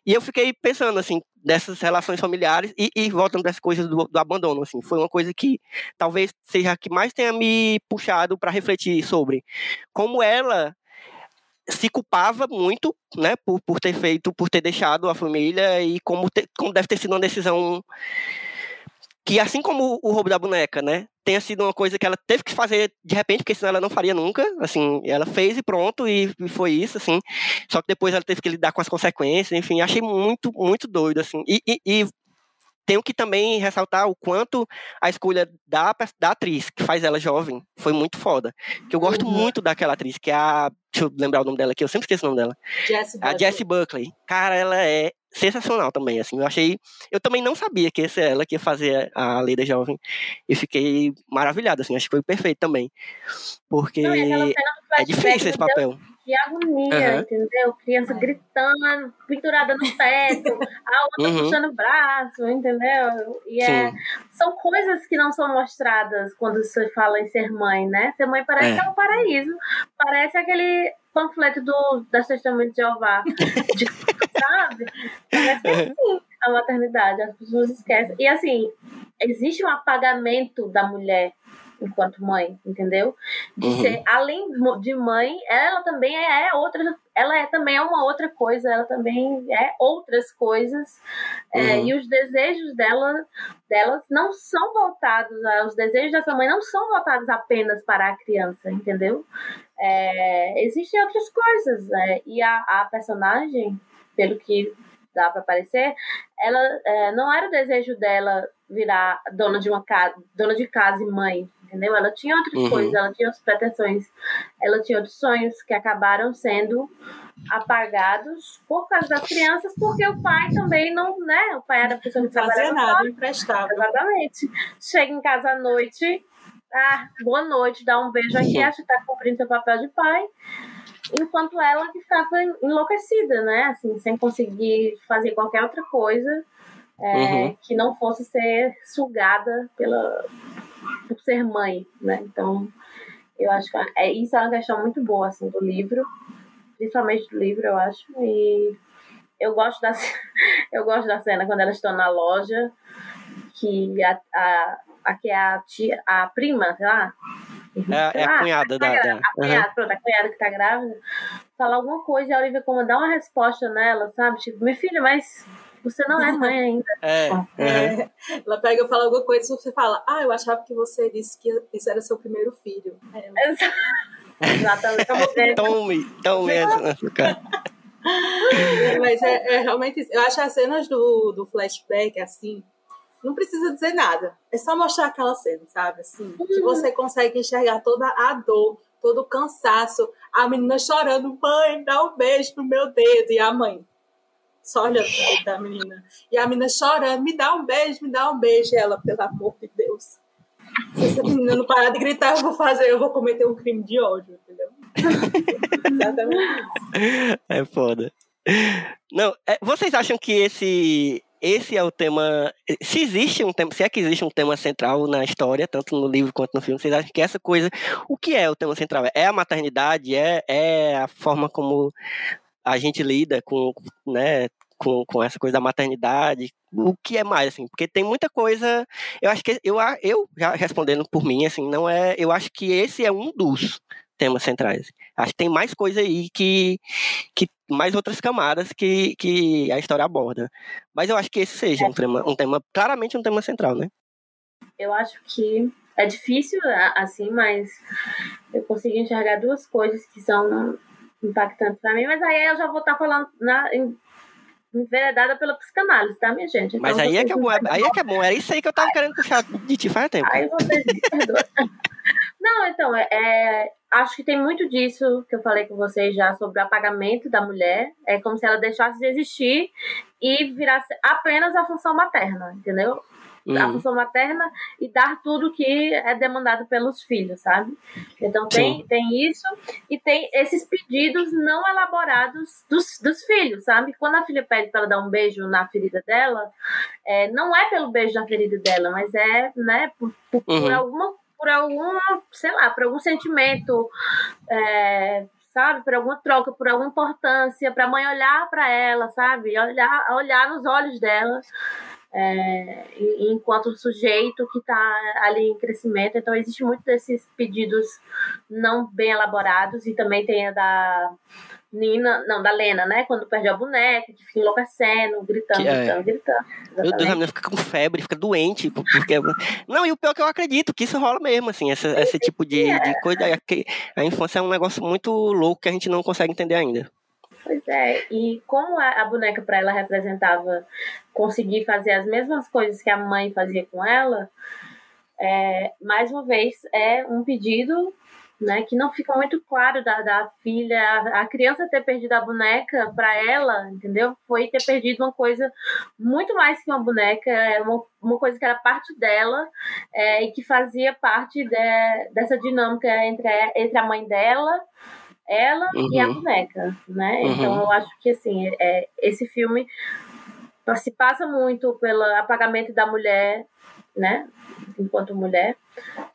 E eu fiquei pensando, assim, dessas relações familiares e, e voltando para as coisas do, do, abandono, assim, foi uma coisa que talvez seja a que mais tenha me puxado para refletir sobre como ela se culpava muito, né, por, por ter feito, por ter deixado a família e como, como deve ter sido uma decisão que assim como o roubo da boneca, né, tenha sido uma coisa que ela teve que fazer de repente, porque senão ela não faria nunca, assim, ela fez e pronto, e, e foi isso, assim, só que depois ela teve que lidar com as consequências, enfim, achei muito, muito doido, assim, e, e, e tenho que também ressaltar o quanto a escolha da, da atriz, que faz ela jovem, foi muito foda. Que eu gosto uhum. muito daquela atriz, que é a. Deixa eu lembrar o nome dela aqui, eu sempre esqueço o nome dela. Jessie a Jessie Buckley. Cara, ela é sensacional também, assim, eu achei, eu também não sabia que essa é ela que ia fazer a Leda Jovem, e fiquei maravilhado, assim, acho que foi perfeito também, porque não, é difícil esse papel. Que agonia, uhum. entendeu? Criança gritando, pendurada no teto, a outra uhum. puxando o braço, entendeu? E é, são coisas que não são mostradas quando você fala em ser mãe, né? Ser mãe parece é. que é um paraíso, parece aquele panfleto do, das Testamentos de Jeová. De, sabe? Parece que é assim a maternidade, as pessoas esquecem. E assim, existe um apagamento da mulher enquanto mãe, entendeu? De uhum. ser, além de mãe, ela também é outra, ela é também é uma outra coisa, ela também é outras coisas. É, uhum. É, e os desejos dela, delas não são voltados, os desejos dessa mãe não são voltados apenas para a criança, entendeu? É, existem outras coisas, né? E a, a personagem, pelo que dá para aparecer, ela é, não era o desejo dela virar dona de uma casa, dona de casa e mãe, entendeu? Ela tinha outras uhum. coisas, ela tinha outras pretensões, ela tinha outros sonhos que acabaram sendo apagados por causa das crianças, porque o pai também não, né? O pai era a pessoa que fazia nada, emprestava. Exatamente. Chega em casa à noite, ah, boa noite, dá um beijo aqui, acha que tá cumprindo seu papel de pai. Enquanto ela que ficava enlouquecida, né? Assim, sem conseguir fazer qualquer outra coisa é, uhum. que não fosse ser sugada pela, por ser mãe, né? Então, eu acho que é, isso é uma questão muito boa, assim, do livro, principalmente do livro, eu acho, e eu gosto da, eu gosto da cena quando elas estão na loja, que a, a, a, que é a, tia, a prima, sei lá, é, é a cunhada a, da, da... A cunhada, uhum. pronto, a cunhada que tá grávida, fala alguma coisa e a Olivia como dá uma resposta nela, sabe? Tipo, minha filha, mas você não é mãe ainda. É, é. Ela pega e fala alguma coisa e você fala, ah, eu achava que você disse que esse era seu primeiro filho. É, Exatamente. Tome, tome essa, cara. Mas é, é, realmente isso. Eu acho as cenas do, do flashback, assim, não precisa dizer nada. É só mostrar aquela cena, sabe? Assim, que uhum. você consegue enxergar toda a dor, todo o cansaço, a menina chorando, mãe, dá um beijo no meu dedo, e a mãe só olhando da menina. E a menina chorando, me dá um beijo, me dá um beijo. E ela, pelo amor de Deus. Se essa menina não parar de gritar, eu vou fazer, eu vou cometer um crime de ódio, entendeu? Exatamente É foda. Não, é, vocês acham que esse esse é o tema. Se existe um tema, se é que existe um tema central na história, tanto no livro quanto no filme, vocês acham que essa coisa. O que é o tema central? É a maternidade? É, é a forma como a gente lida com, né, com, com essa coisa da maternidade, o que é mais, assim, porque tem muita coisa, eu acho que, eu, eu já respondendo por mim, assim, não é, eu acho que esse é um dos temas centrais. Acho que tem mais coisa aí que, que mais outras camadas que, que a história aborda. Mas eu acho que esse seja um tema, um tema, claramente um tema central, né? Eu acho que é difícil, assim, mas eu consigo enxergar duas coisas que são impactantes para mim, mas aí eu já vou estar tá falando na, enveredada pela psicanálise, tá, minha gente? Então, mas aí é que é bom, aí é que é bom, era isso aí que eu tava querendo puxar de ti faz tempo. Aí vocês me Não, então, é, é, acho que tem muito disso que eu falei com vocês já sobre o apagamento da mulher. É como se ela deixasse de existir e virasse apenas a função materna, entendeu? a Uhum. função materna e dar tudo que é demandado pelos filhos, sabe? Então tem, Sim. tem isso e tem esses pedidos não elaborados dos, dos filhos, sabe? Quando a filha pede para dar um beijo na ferida dela, é, não é pelo beijo na ferida dela, mas é, né, por, por, por Uhum. alguma, por alguma, sei lá, por algum sentimento, é, sabe, por alguma troca, por alguma importância, para a mãe olhar para ela, sabe, olhar, olhar nos olhos dela. é, enquanto sujeito que está ali em crescimento, então existe muito desses pedidos não bem elaborados e também tem a da Nina, não, da Lena, né? Quando perde a boneca, que fica enlouquecendo, gritando, Que é. gritando, gritando. Meu Deus, a menina fica com febre, fica doente. Porque... Não, e o pior é que eu acredito que isso rola mesmo, assim, essa, esse tipo de, de coisa. é que A infância é um negócio muito louco que a gente não consegue entender ainda. Pois é, e como a, a boneca para ela representava conseguir fazer as mesmas coisas que a mãe fazia com ela, é, mais uma vez é um pedido né, que não fica muito claro da, da filha. A, a criança ter perdido a boneca para ela, entendeu? Foi ter perdido uma coisa muito mais que uma boneca, uma, uma coisa que era parte dela é, e que fazia parte de- dessa dinâmica entre, a- entre a mãe dela ela e a Uhum. boneca, né? Uhum. Então eu acho que assim, é, esse filme se passa muito pelo apagamento da mulher, né? Enquanto mulher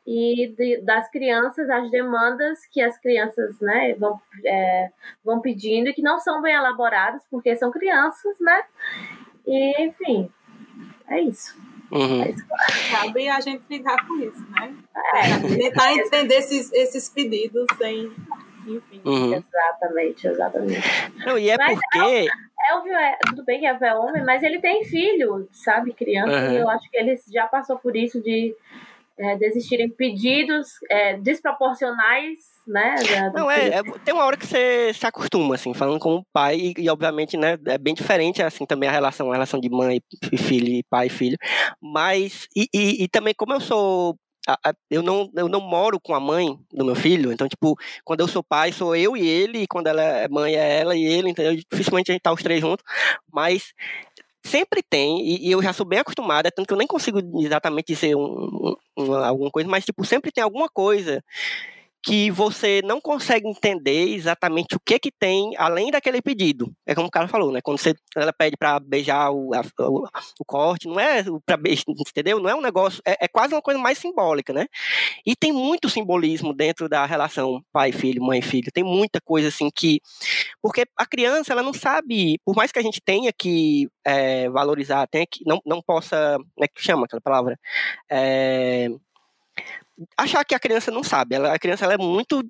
e de- das crianças, as demandas que as crianças, né, vão, é, vão pedindo e que não são bem elaboradas porque são crianças, né? E enfim, é isso. Uhum. É isso. Cabe a gente lidar com isso, né? É, Tentar entender esses, esses pedidos sem. Enfim. Uhum. exatamente, exatamente. Não, e é Mas porque. Elvio é, tudo bem que Elvio é homem, mas ele tem filho, sabe, criança, Uhum. e eu acho que ele já passou por isso de é, desistirem pedidos é, desproporcionais, né? da- Não, é, é- tem uma hora que você se acostuma, assim, falando como pai, e, e, obviamente, né, é bem diferente, assim, também a relação, a relação de mãe e filho, pai e filho, mas, e, e, e também como eu sou, eu não, eu não moro com a mãe do meu filho, então, tipo, quando eu sou pai, sou eu e ele, e quando ela é mãe, é ela e ele, entendeu? Dificilmente a gente tá os três juntos, mas sempre tem, e, e eu já sou bem acostumada, tanto que eu nem consigo exatamente dizer um, um- uma- alguma coisa, mas, tipo, sempre tem alguma coisa que você não consegue entender exatamente o que que tem além daquele pedido. É como o cara falou, né? Quando você, ela pede para beijar o, a- o, o corte, não é para beijar, entendeu? Não é um negócio, é, é quase uma coisa mais simbólica, né? E tem muito simbolismo dentro da relação pai filho, mãe filho. Tem muita coisa assim que porque a criança ela não sabe, por mais que a gente tenha que é, valorizar, tenha que não não possa, como é que chama aquela palavra? É, achar que a criança não sabe. Ela, a criança ela é muito.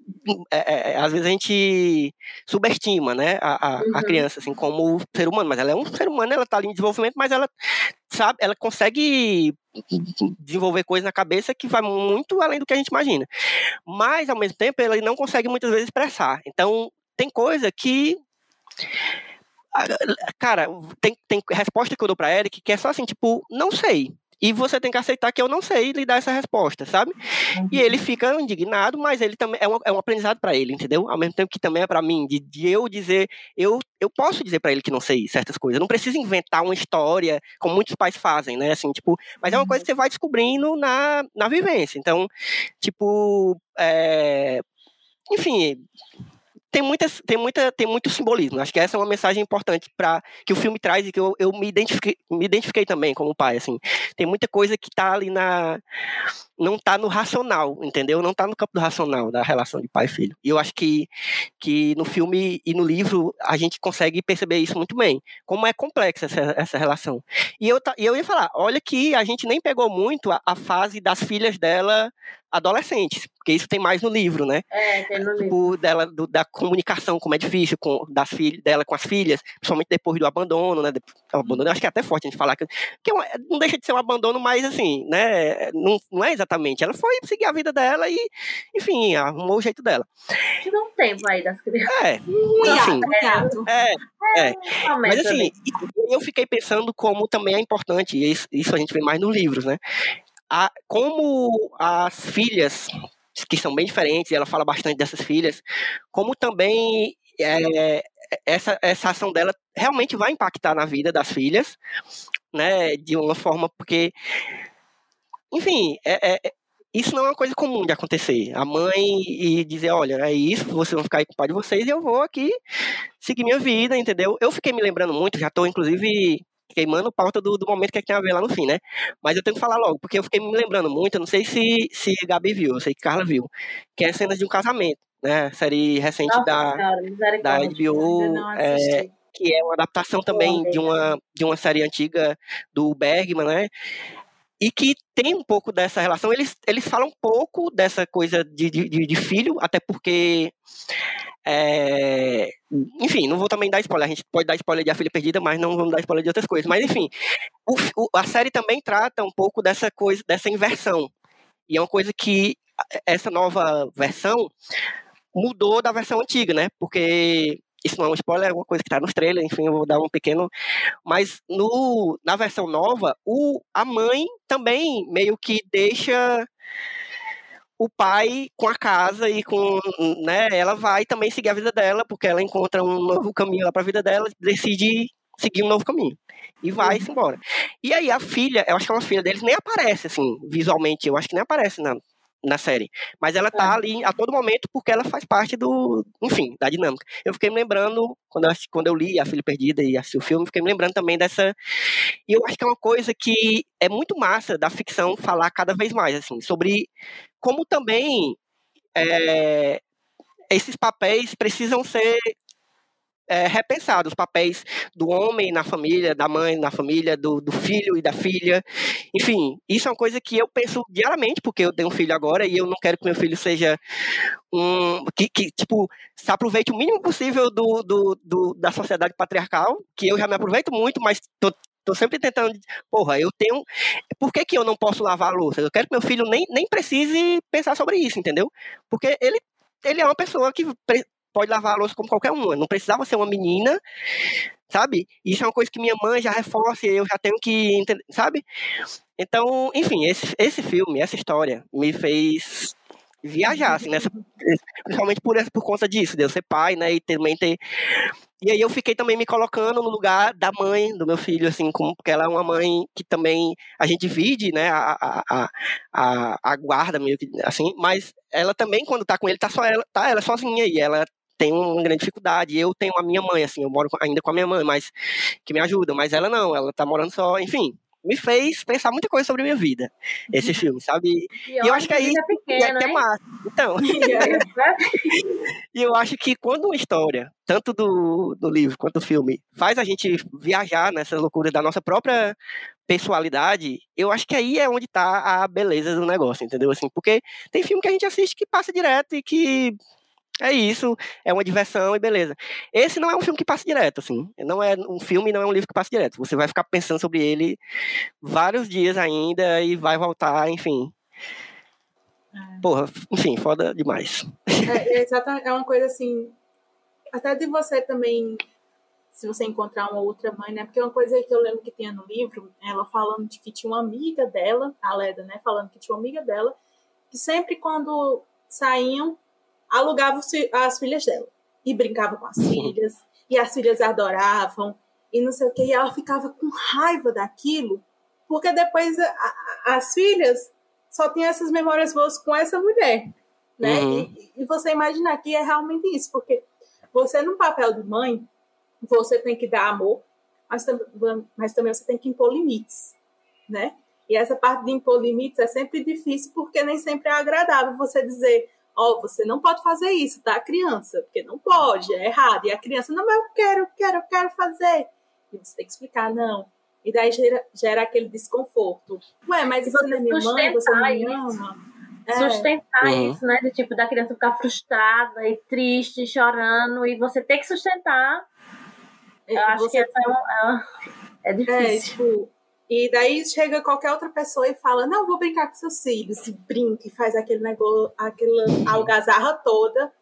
é, é, às vezes a gente subestima né, a, a, a Uhum. criança, assim, como ser humano. Mas ela é um ser humano, ela está ali em desenvolvimento, mas ela sabe, ela consegue desenvolver coisas na cabeça que vai muito além do que a gente imagina. Mas, ao mesmo tempo, ela não consegue muitas vezes expressar. Então, tem coisa que. Cara, tem, tem resposta que eu dou pra Eric que é só assim, tipo, não sei. E você tem que aceitar que eu não sei lhe dar essa resposta, sabe? E ele fica indignado, mas ele também é um, é um aprendizado para ele, entendeu? Ao mesmo tempo que também é para mim, de, de eu dizer, eu, eu posso dizer para ele que não sei certas coisas. Eu não preciso inventar uma história, como muitos pais fazem, né? Assim, tipo, mas é uma coisa que você vai descobrindo na, na vivência. Então, tipo, é, enfim, tem, muitas, tem, muita, tem muito simbolismo. Acho que essa é uma mensagem importante para que o filme traz e que eu, eu me, identifiquei, me identifiquei também como pai. Assim. Tem muita coisa que está ali na. Não está no racional, entendeu? Não está no campo do racional da relação de pai e filho. E eu acho que, que no filme e no livro a gente consegue perceber isso muito bem. Como é complexa essa, essa relação. E eu, e eu ia falar: olha que a gente nem pegou muito a, a fase das filhas dela adolescentes, porque isso tem mais no livro, né? É, tem no livro. tipo, dela, do- da comunicação, como é difícil com, das filhas, dela com as filhas, principalmente depois do abandono, né? Depois- o abandono, acho que é até forte a gente falar que, que é uma- não deixa de ser um abandono, mas assim, né? Não, não é exatamente. Ela foi seguir a vida dela e, enfim, arrumou o jeito dela. Tive um tempo aí das crianças. É, Um hiato, assim, um hiato. é, Realmente, mas assim, e- eu fiquei pensando como também é importante, e isso, isso a gente vê mais nos livros, né? A, como as filhas, que são bem diferentes, ela fala bastante dessas filhas, como também é, essa, essa ação dela realmente vai impactar na vida das filhas, né? De uma forma, porque enfim, é, é, isso não é uma coisa comum de acontecer. A mãe e dizer, olha, é isso, vocês vão ficar aí com o pai de vocês e eu vou aqui seguir minha vida, entendeu? Eu fiquei me lembrando muito, já tô inclusive queimando pauta do, do momento que tem a ver lá no fim, né? Mas eu tenho que falar logo, porque eu fiquei me lembrando muito, eu não sei se, se Gabi viu, eu sei que Carla viu, que é cenas de um casamento, né? Série recente Nossa, da, senhora, da. HBO, é, que é uma adaptação também de uma, de uma série antiga do Bergman, né? E que tem um pouco dessa relação. Eles, eles falam um pouco dessa coisa de, de- de filho, até porque. É, enfim, não vou também dar spoiler. A gente pode dar spoiler de A Filha Perdida, mas não vamos dar spoiler de outras coisas. Mas, enfim, o o- a série também trata um pouco dessa coisa, dessa inversão. E é uma coisa que essa nova versão mudou da versão antiga, né? Porque isso não é um spoiler, é uma coisa que tá nos trailers, enfim, eu vou dar um pequeno. Mas no, na versão nova, o, a mãe também meio que deixa o pai com a casa e com, né, ela vai também seguir a vida dela, porque ela encontra um novo caminho lá para a vida dela, decide seguir um novo caminho. E vai se embora. E aí a filha, eu acho que é uma filha deles, nem aparece, assim, visualmente, eu acho que nem aparece na, na série. Mas ela tá ali a todo momento porque ela faz parte do, enfim, da dinâmica. Eu fiquei me lembrando, quando eu, quando eu li A Filha Perdida e assisti o filme, fiquei me lembrando também dessa. E eu acho que é uma coisa que é muito massa da ficção falar cada vez mais, assim, sobre como também é, esses papéis precisam ser é, repensados, os papéis do homem na família, da mãe na família, do, do filho e da filha. Enfim, isso é uma coisa que eu penso diariamente, porque eu tenho um filho agora e eu não quero que meu filho seja um. que, que tipo, se aproveite o mínimo possível do, do, do- da sociedade patriarcal, que eu já me aproveito muito, mas tô, tô sempre tentando. Porra, eu tenho. Por que, que eu não posso lavar a louça? Eu quero que meu filho nem, nem precise pensar sobre isso, entendeu? Porque ele, ele é uma pessoa que pode lavar a louça como qualquer uma. Não precisava ser uma menina, sabe? Isso é uma coisa que minha mãe já reforça e eu já tenho que entender, sabe? Então, enfim, esse, esse filme, essa história, me fez viajar, assim, nessa, principalmente por, essa- por conta disso, de eu ser pai, né, e também ter... E aí eu fiquei também me colocando no lugar da mãe do meu filho, assim, como, porque ela é uma mãe que também a gente divide, né, a, a, a, a, guarda meio que, assim, mas ela também, quando tá com ele, tá só ela, tá ela sozinha, e ela tem uma grande dificuldade, eu tenho a minha mãe, assim, eu moro ainda com a minha mãe, mas que me ajuda, mas ela não, ela tá morando só, enfim, me fez pensar muita coisa sobre a minha vida, esse filme, sabe? E eu acho que aí- é E é pequeno, que é hein? massa. Então, e eu acho que quando uma história, tanto do, do livro quanto do filme, faz a gente viajar nessa loucura da nossa própria pessoalidade, eu acho que aí é onde tá a beleza do negócio, entendeu? Assim, porque tem filme que a gente assiste que passa direto e que é isso, é uma diversão e beleza. Esse não é um filme que passa direto, assim. Não é um filme, não é um livro que passa direto. Você vai ficar pensando sobre ele vários dias ainda e vai voltar, enfim. Porra, enfim, foda demais. É, é exatamente, é uma coisa assim, até de você também, se você encontrar uma outra mãe, né? Porque uma coisa que eu lembro que tinha no livro, ela falando de que tinha uma amiga dela, a Leda, né? Falando que tinha uma amiga dela, que sempre quando saíam, alugava as filhas dela. E brincava com as filhas, e as filhas adoravam, e não sei o que, e ela ficava com raiva daquilo, porque depois a- a- as filhas só tinham essas memórias boas com essa mulher né? Uhum. E, e você imaginar que é realmente isso, porque você no papel de mãe, você tem que dar amor, mas, mas também você tem que impor limites, né? E essa parte de impor limites é sempre difícil porque nem sempre é agradável você dizer, ó, você não pode fazer isso, tá, criança? Porque não pode, é errado. E a criança, não, mas eu quero, eu quero, eu quero fazer. E você tem que explicar, não. E daí gera, gera aquele desconforto. Ué, mas você não é minha mãe, você não me sustentar ama. É. Sustentar Uhum. isso, né? De tipo, da criança ficar frustrada e triste, chorando, e você ter que sustentar. Eu acho Você que essa é, uma, é, é É, difícil. tipo, e daí chega qualquer outra pessoa e fala, não, vou brincar com seus filhos, e brinca, e faz aquele negócio, aquela algazarra toda.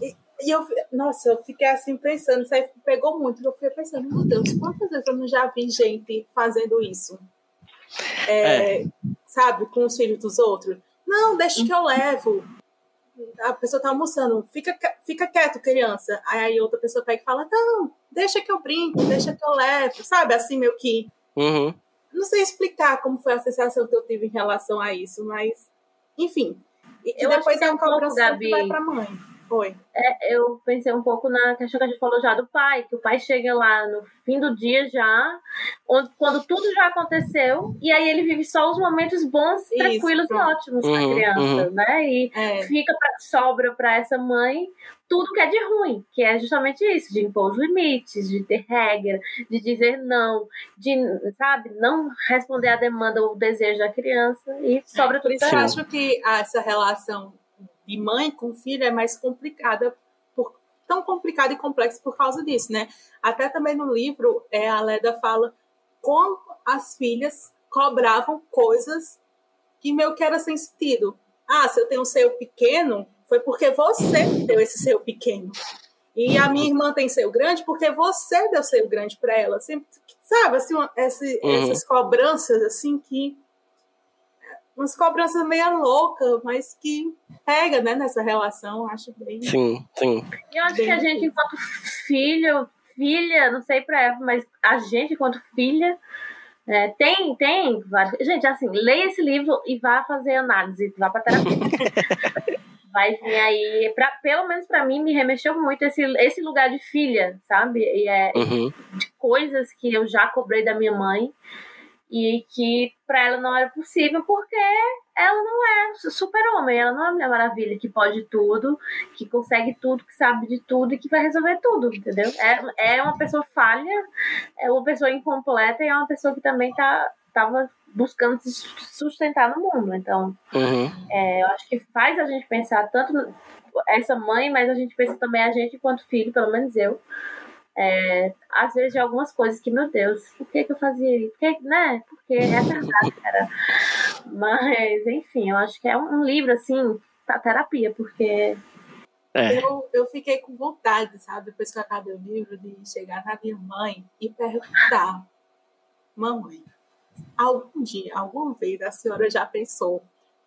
E, e eu, nossa, eu fiquei assim pensando, isso aí pegou muito, eu fiquei pensando, meu Deus, quantas vezes eu não já vi gente fazendo isso? É, Sabe, com os filhos dos outros? Não, deixa que eu levo. A pessoa tá almoçando, fica, fica quieto, criança. Aí outra pessoa pega e fala, não, deixa que eu brinco, deixa que eu levo. Sabe, assim, meio que Uhum. não sei explicar como foi a sensação que eu tive em relação a isso, mas, enfim. E Eu depois é tem um pouco, cobrança que Gabi. vai pra mãe. Foi. É, eu pensei um pouco na questão que a gente falou já do pai, que o pai chega lá no fim do dia já, onde, quando tudo já aconteceu, e aí ele vive só os momentos bons, Isso, tranquilos e pronto. ótimos com Uhum, a criança, né? E É, fica pra, sobra para essa mãe tudo que é de ruim, que é justamente isso, de impor os limites, de ter regra, de dizer não, de, sabe, não responder à demanda ou desejo da criança e sobra por tudo isso pra eu acho que essa relação de mãe com filho é mais complicada, por, tão complicada e complexa por causa disso, né? Até também no livro, é, a Leda fala como as filhas cobravam coisas que meio que era sem sentido. Ah, se eu tenho um seio pequeno, foi porque você deu esse seio pequeno. E a minha irmã tem seio grande porque você deu seio grande para ela. Sempre, sabe, assim, uma- esse- Uhum. essas cobranças, assim, que umas cobranças meio loucas, mas que pega, né, nessa relação, acho bem. Sim, sim. E eu acho Bem que a gente, enquanto filho, filha, não sei pra ela, mas a gente, enquanto filha, é, tem, tem. Gente, assim, leia esse livro e vá fazer análise, vá pra terapia. Vai vir aí, pra, pelo menos pra mim, me remexeu muito esse, esse lugar de filha, sabe? E é, Uhum. de coisas que eu já cobrei da minha mãe e que pra ela não era possível porque ela não é super-homem, ela não é Mulher Maravilha que pode tudo, que consegue tudo, que sabe de tudo e que vai resolver tudo, entendeu? É, é uma pessoa falha, é uma pessoa incompleta e é uma pessoa que também tá, tava buscando se sustentar no mundo. Então, Uhum. é, eu acho que faz a gente pensar tanto essa mãe, mas a gente pensa também a gente enquanto filho, pelo menos eu. É, às vezes de algumas coisas que, meu Deus, por que, que eu fazia isso? Por que, né? Porque é verdade, cara. Mas, enfim, eu acho que é um, um livro, assim, pra terapia, porque É. Eu, eu fiquei com vontade, sabe, depois que eu acabei o livro, de chegar na minha mãe e perguntar: Mamãe, algum dia, alguma vez a senhora já pensou?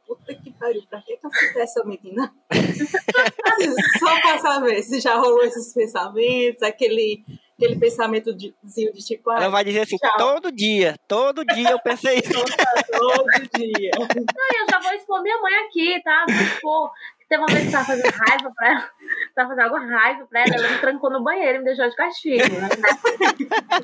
Puta que pariu, pra que, que eu fui essa menina? Só pra saber se já rolou esses pensamentos, aquele, aquele pensamento de, de tipo, Ela ah, vai dizer assim, Tchau. todo dia, todo dia eu pensei isso. todo dia. Não, eu já vou expor minha mãe aqui, tá? Vou expor. Teve uma vez que tava fazendo raiva pra ela, tava fazendo alguma raiva pra ela, ela me trancou no banheiro e me deixou de castigo. Né?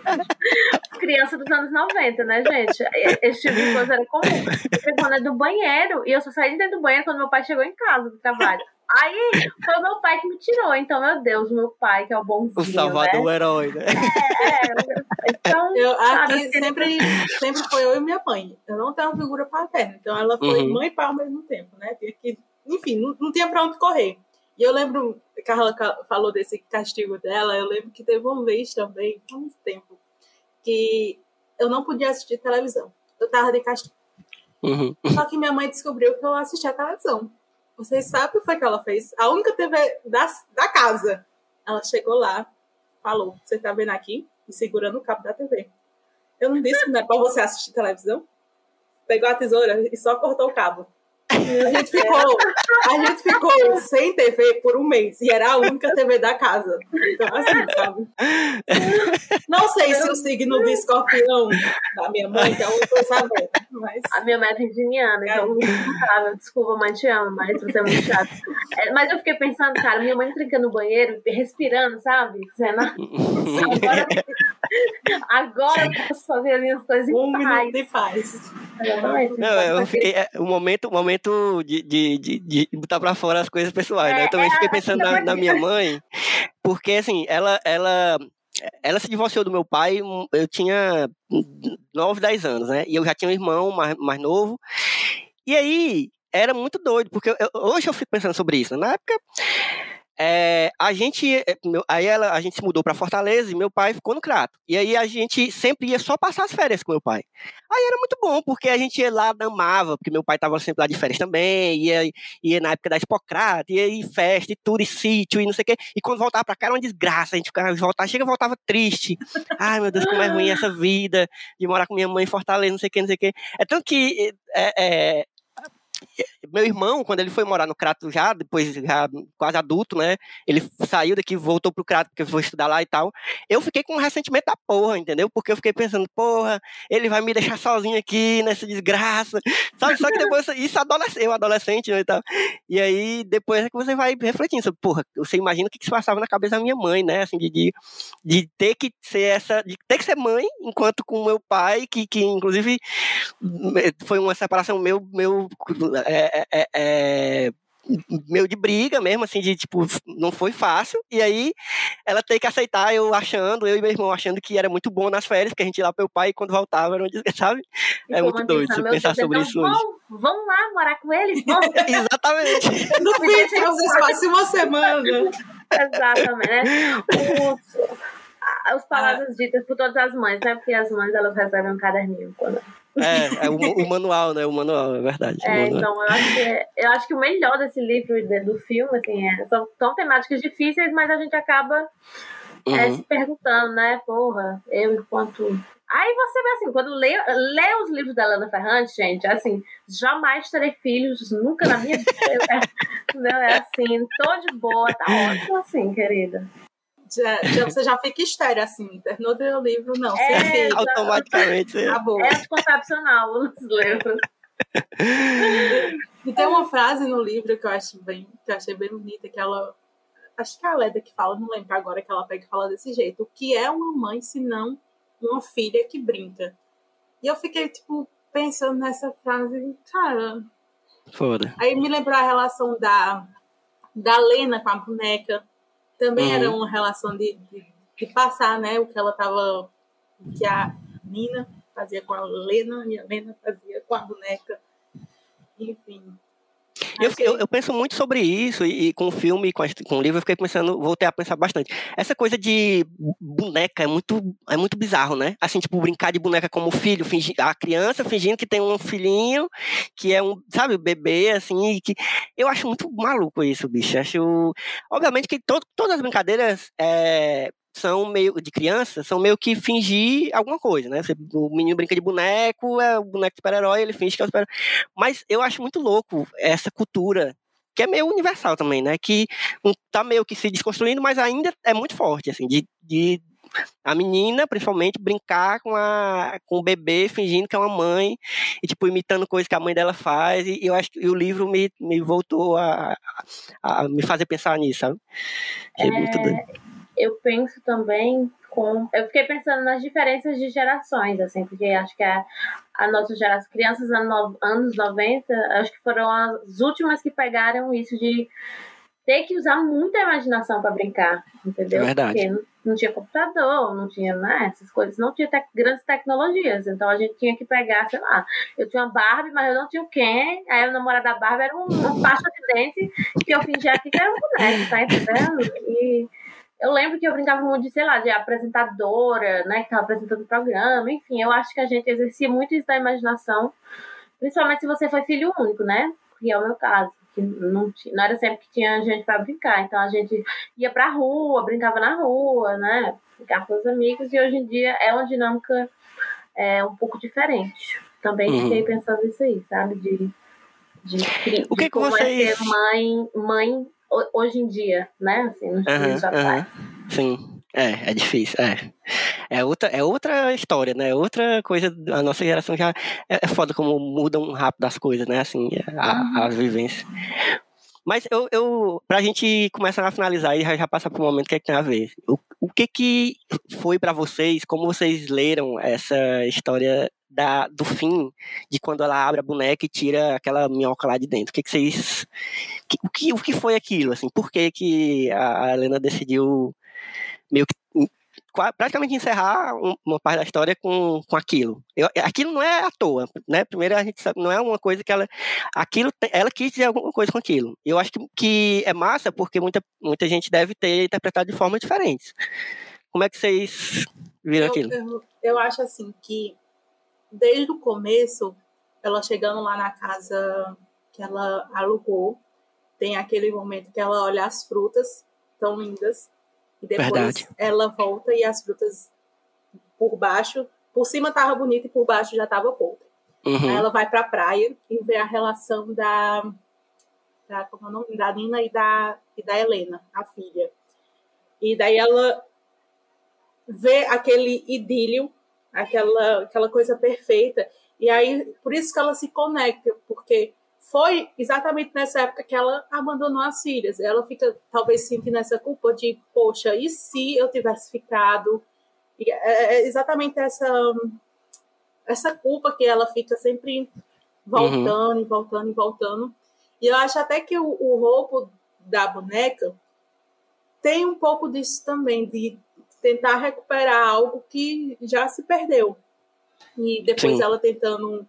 Criança dos anos 90, né, gente? Esse tipo de coisa era comum. Eu trancou ela do banheiro e eu só saí de dentro do banheiro quando meu pai chegou em casa do trabalho. Aí foi o meu pai que me tirou. Então, meu Deus, meu pai, que é o bonzinho. O Salvador, o herói, né? Né? É, então, Eu, Sabe, aqui sempre, sempre foi eu e minha mãe. Eu não tenho uma figura paterna, então ela foi Uhum. mãe e pai ao mesmo tempo, né? Tinha que, enfim, não, não tinha pra onde correr. E eu lembro, a Carla ca- falou desse castigo dela, eu lembro que teve uma vez também, há muito tempo, que eu não podia assistir televisão. Eu tava de castigo. Uhum. Só que minha mãe descobriu que eu assistia televisão. Vocês sabem o que foi que ela fez? A única TV da, da casa. Ela chegou lá, falou: Você tá vendo aqui? E segurando o cabo da TV. Eu não disse que não é pra você assistir televisão? Pegou a tesoura e só cortou o cabo. E a gente ficou, a gente ficou sem TV por um mês. E era a única TV da casa. Então, assim, sabe? Não sei se o signo de escorpião da minha mãe, que é uma coisa sabendo, mas. A minha mãe é virginiana, então muito insuportável. Desculpa, mãe, te amo, mas você é muito chato. É, mas eu fiquei pensando, cara, minha mãe trincando no banheiro, respirando, sabe? Dizendo, agora, agora eu posso fazer as minhas coisas em Um paz. minuto de paz. Exatamente. Não, eu fiquei. É, o momento, o momento de, de, de, de botar pra fora as coisas pessoais, né? Eu também É, fiquei é, pensando na, na minha mãe, porque assim, ela, ela, ela se divorciou do meu pai, eu tinha 9, 10 anos, né? E eu já tinha um irmão mais, mais novo. E aí, era muito doido, porque eu- hoje eu fico pensando sobre isso. Na época, é, a gente, meu- aí ela, a gente se mudou para Fortaleza e meu pai ficou no Crato. E aí a gente sempre ia só passar as férias com meu pai. Aí era muito bom, porque a gente ia lá, amava, porque meu pai estava sempre lá de férias também, ia, ia na época da Expocrata, ia em festa e tudo, e sítio e não sei o quê. E quando voltava pra cá era uma desgraça, a gente ficava, voltava, chega e voltava triste. Ai, meu Deus, como é ruim essa vida de morar com minha mãe em Fortaleza, não sei o quê, não sei o quê. É tanto que é, é, meu irmão, quando ele foi morar no Crato já, depois já quase adulto, né? Ele saiu daqui, voltou pro Crato, porque foi estudar lá e tal. Eu fiquei com um ressentimento da porra, entendeu? Porque eu fiquei pensando, porra, ele vai me deixar sozinho aqui nessa desgraça. Sabe? Só que depois, isso adolescente, eu adolescente né, e tal. E aí, depois é que você vai refletindo porra, você imagina o que, que se passava na cabeça da minha mãe, né? Assim, de, de, de ter que ser essa, de ter que ser mãe, enquanto com meu pai, que, que inclusive foi uma separação meu, meu é, é, é, meio de briga mesmo, assim, de tipo, não foi fácil. E aí ela tem que aceitar, eu achando, eu e meu irmão achando que era muito bom nas férias, que a gente ia lá pro pai e quando voltava era um sabe? É como muito doido você meu pensar sobre então isso hoje. vão, vão lá morar com eles, vão. Exatamente. No fim, vocês passam uma semana. Exatamente, né? Os, palavras ditas por todas as mães, né? Porque as mães elas recebem um caderninho. Quando... É, é o, o manual, né? O manual, é verdade. É, manual. então eu acho, que, eu acho que o melhor desse livro e do filme, assim, é, são, são temáticas difíceis, mas a gente acaba é, Uhum. se perguntando, né? Porra, eu enquanto. Aí você vê assim, quando lê, lê os livros da Lana Ferrante, gente, é assim, jamais terei filhos, nunca na minha vida. Não, é assim, tô de boa, tá ótimo assim, querida. Já, já- você já fica estéreo, assim. Terminou ler o livro, não. É, filho. Automaticamente. é. Acabou. É anticoncepcional os livros. E tem uma frase no livro que eu acho bem, que eu achei bem bonita, que ela. Acho que é a Leda que fala, não lembro agora que ela pega e fala desse jeito. O que é uma mãe se não uma filha que brinca? E eu fiquei, tipo, pensando nessa frase, cara. Foda. Aí me lembrou a relação da, da Lena com a boneca. Também Uhum. era uma relação de, de, de passar, né? O que ela tava. O que a Nina fazia com a Lena e a Lena fazia com a boneca. Enfim. Eu, Achei- eu, eu penso muito sobre isso e, e com o filme, com, a com o livro, eu fiquei pensando, voltei a pensar bastante. Essa coisa de boneca é muito, é muito bizarro, né? Assim, tipo, brincar de boneca como filho, fingir, a criança fingindo que tem um filhinho, que é um, sabe, bebê, assim, que eu acho muito maluco isso, bicho. Acho, obviamente que to, todas as brincadeiras é, são meio de criança, são meio que fingir alguma coisa, né? Você- o menino brinca de boneco, é o boneco de super-herói, ele finge que é o super Mas eu acho muito louco essa cultura, que é meio universal também, né? Que tá meio que se desconstruindo, mas ainda é muito forte, assim, de, de a menina, principalmente, brincar com, a, com o bebê, fingindo que é uma mãe, e, tipo, imitando coisas que a mãe dela faz, e eu acho que o livro me, me voltou a, a, a me fazer pensar nisso, sabe? Achei muito doido. Eu penso também com. Eu fiquei pensando nas diferenças de gerações, assim, porque acho que a, a nossa geração, crianças anos, anos 90, acho que foram as últimas que pegaram isso de ter que usar muita imaginação para brincar, entendeu? É verdade. Porque não, não tinha computador, não tinha né, essas coisas, não tinha tec- grandes tecnologias, então a gente tinha que pegar, sei lá, eu tinha uma Barbie, mas eu não tinha o Ken, aí o namorado da Barbie era um, uma pasta de dente que eu fingia que era um boneco, tá entendendo? E eu lembro que eu brincava muito de, sei lá, de apresentadora, né, que estava apresentando o programa, enfim, eu acho que a gente exercia muito isso da imaginação, principalmente se você foi filho único, né, que é o meu caso, que não, tinha, não era sempre que tinha gente para brincar, então a gente ia pra rua, brincava na rua, né, brincava com os amigos, e hoje em dia é uma dinâmica é, um pouco diferente. Também Uhum. fiquei pensando nisso aí, sabe, de... De, de O que que como vocês- é ser mãe, mãe hoje em dia, né? Assim, nos dias atuais. aham. Sim, é, é difícil, é. É outra, é outra história, né? Outra coisa, a nossa geração já é, é foda como mudam rápido as coisas, né? Assim, a, Uhum. as vivências. Mas eu, eu, pra gente começar a finalizar e já, já passar pro momento que, é que tem a ver, o, o que que foi pra vocês, como vocês leram essa história da, do fim, de quando ela abre a boneca e tira aquela minhoca lá de dentro? O que que vocês, que- o, que, o que foi aquilo, assim? Por que que a a Helena decidiu meio que praticamente encerrar um- uma parte da história com, com aquilo. Eu- aquilo não é à toa, né? Primeiro a gente sabe, não é uma coisa que ela, aquilo, ela quis dizer alguma coisa com aquilo. Eu acho que, que é massa porque muita, muita gente deve ter interpretado de formas diferentes. Como é que vocês viram Eu, aquilo? eu, eu acho assim que desde o começo, ela chegando lá na casa que ela alugou, tem aquele momento que ela olha as frutas tão lindas e depois Verdade. ela volta e as frutas por baixo, por cima tava bonita e por baixo já tava podre. Aí Uhum. ela vai pra praia e vê a relação da, da, como é o nome? da Nina e da, e da Helena, a filha. E daí ela vê aquele idílio, aquela, aquela coisa perfeita. E aí, por isso que ela se conecta, porque foi exatamente nessa época que ela abandonou as filhas. Ela fica talvez sentindo essa culpa de, poxa, e se eu tivesse ficado? E é é exatamente essa essa culpa que ela fica sempre voltando e voltando e voltando. E eu acho até que o, o roubo da boneca tem um pouco disso também, de tentar recuperar algo que já se perdeu. E depois Sim. ela tentando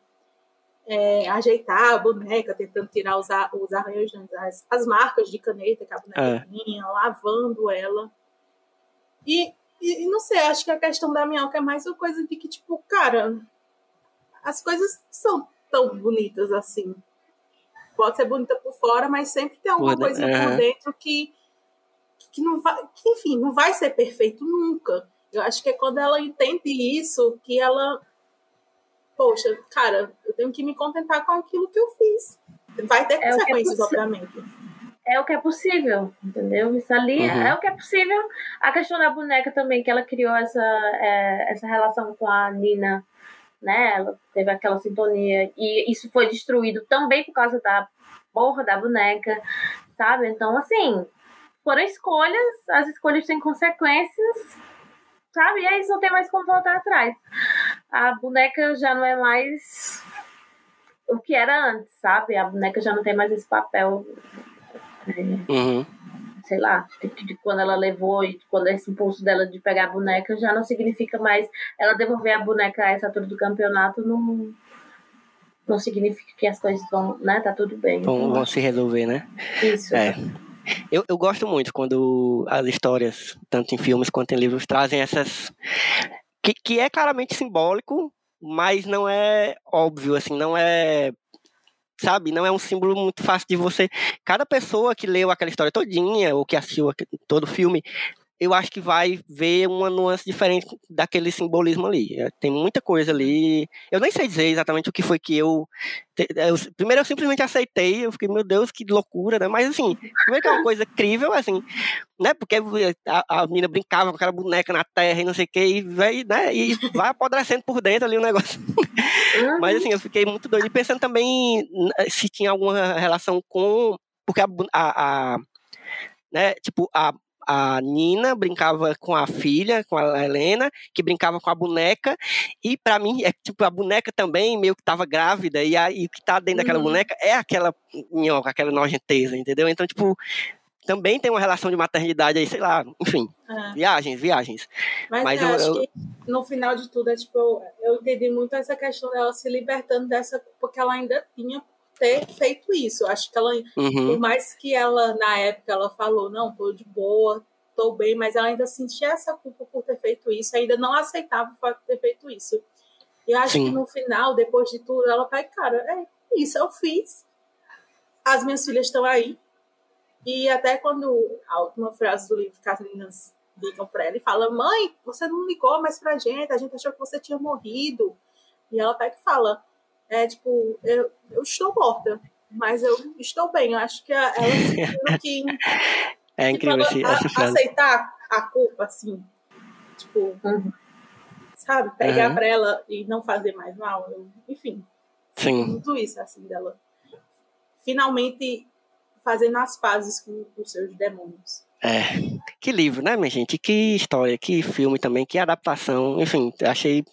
é, ajeitar a boneca, tentando tirar os, os arranhos, as, as marcas de caneta que a boneca É. tinha, lavando ela. E, e, não sei, acho que a questão da minhoca é mais uma coisa de que, tipo, cara, as coisas são tão bonitas assim. Pode ser bonita por fora, mas sempre tem alguma Por de- coisa por aham. dentro que, que não vai, que, enfim, não vai ser perfeito nunca. Eu acho que é quando ela entende isso que ela, poxa, cara, eu tenho que me contentar com aquilo que eu fiz. Vai ter É é consequências, possível. obviamente. é o que é possível, entendeu? Isso ali Uhum. é o que é possível. A questão da boneca também, que ela criou essa, é, essa relação com a Nina, né? Ela teve aquela sintonia e isso foi destruído também por causa da porra da boneca, sabe? Então, assim, foram escolhas, as escolhas têm consequências, sabe? E aí não tem mais como voltar atrás. A boneca já não é mais o que era antes, sabe? A boneca já não tem mais esse papel Uhum. sei lá, de, de quando ela levou e quando esse impulso dela de pegar a boneca já não significa mais ela devolver a boneca a essa altura do campeonato não não significa que as coisas vão, né, tá tudo bem. Vão, Então, vão se resolver, né? Isso. É. Eu, eu gosto muito quando as histórias, tanto em filmes quanto em livros, trazem essas. Que, que é claramente simbólico, mas não é óbvio, assim, não é. Sabe, não é um símbolo muito fácil de você. Cada pessoa que leu aquela história todinha, ou que assistiu todo o filme, eu acho que vai ver uma nuance diferente daquele simbolismo ali. É, Tem muita coisa ali. Eu nem sei dizer exatamente o que foi que eu. eu- primeiro eu simplesmente aceitei, eu fiquei, meu Deus, que loucura, né? Mas assim, primeiro que é uma coisa crível, assim, né? Porque a, a menina brincava com aquela boneca na terra e não sei o que, e vai, né? E vai apodrecendo por dentro ali o negócio. Mas assim, eu fiquei muito doido. E pensando também n- se tinha alguma relação com. Porque a. a, a né, tipo, a, a Nina brincava com a filha, com a Helena, que brincava com a boneca. E pra mim, é tipo, a boneca também meio que tava grávida. E aí o que tá dentro daquela Uhum. boneca é aquela minhoca, aquela nojenteza, entendeu? Então, tipo. Também tem uma relação de maternidade aí, sei lá, enfim, É. viagens, viagens. Mas, Mas eu, eu- acho eu- que no final de tudo, é tipo, eu, entendi muito essa questão dela se libertando dessa culpa que ela ainda tinha ter feito isso. Eu Acho que ela, Uhum, por mais que ela, na época, ela falou, não, tô de boa, tô bem, mas ela ainda sentia essa culpa por ter feito isso, ainda não aceitava o fato de ter feito isso. E eu acho Sim. que no final, depois de tudo, ela vai, cara, é isso, eu fiz. As minhas filhas estão aí. E até quando a última frase do livro que as meninas ligam pra ela e fala: Mãe, você não ligou mais pra gente, a gente achou que você tinha morrido. E ela pega e fala: É tipo, eu, eu estou morta, mas eu estou bem. Eu acho que a- ela sentindo que É tipo, incrível esse, a- essa frase. aceitar a culpa, assim, tipo, Uhum. sabe, pegar Uhum. pra ela e não fazer mais mal. Eu- enfim, Sim. muito isso, assim, dela finalmente fazendo as pazes com os seus demônios. É. Que livro, né, minha gente? Que história, que filme também, que adaptação. Enfim, achei.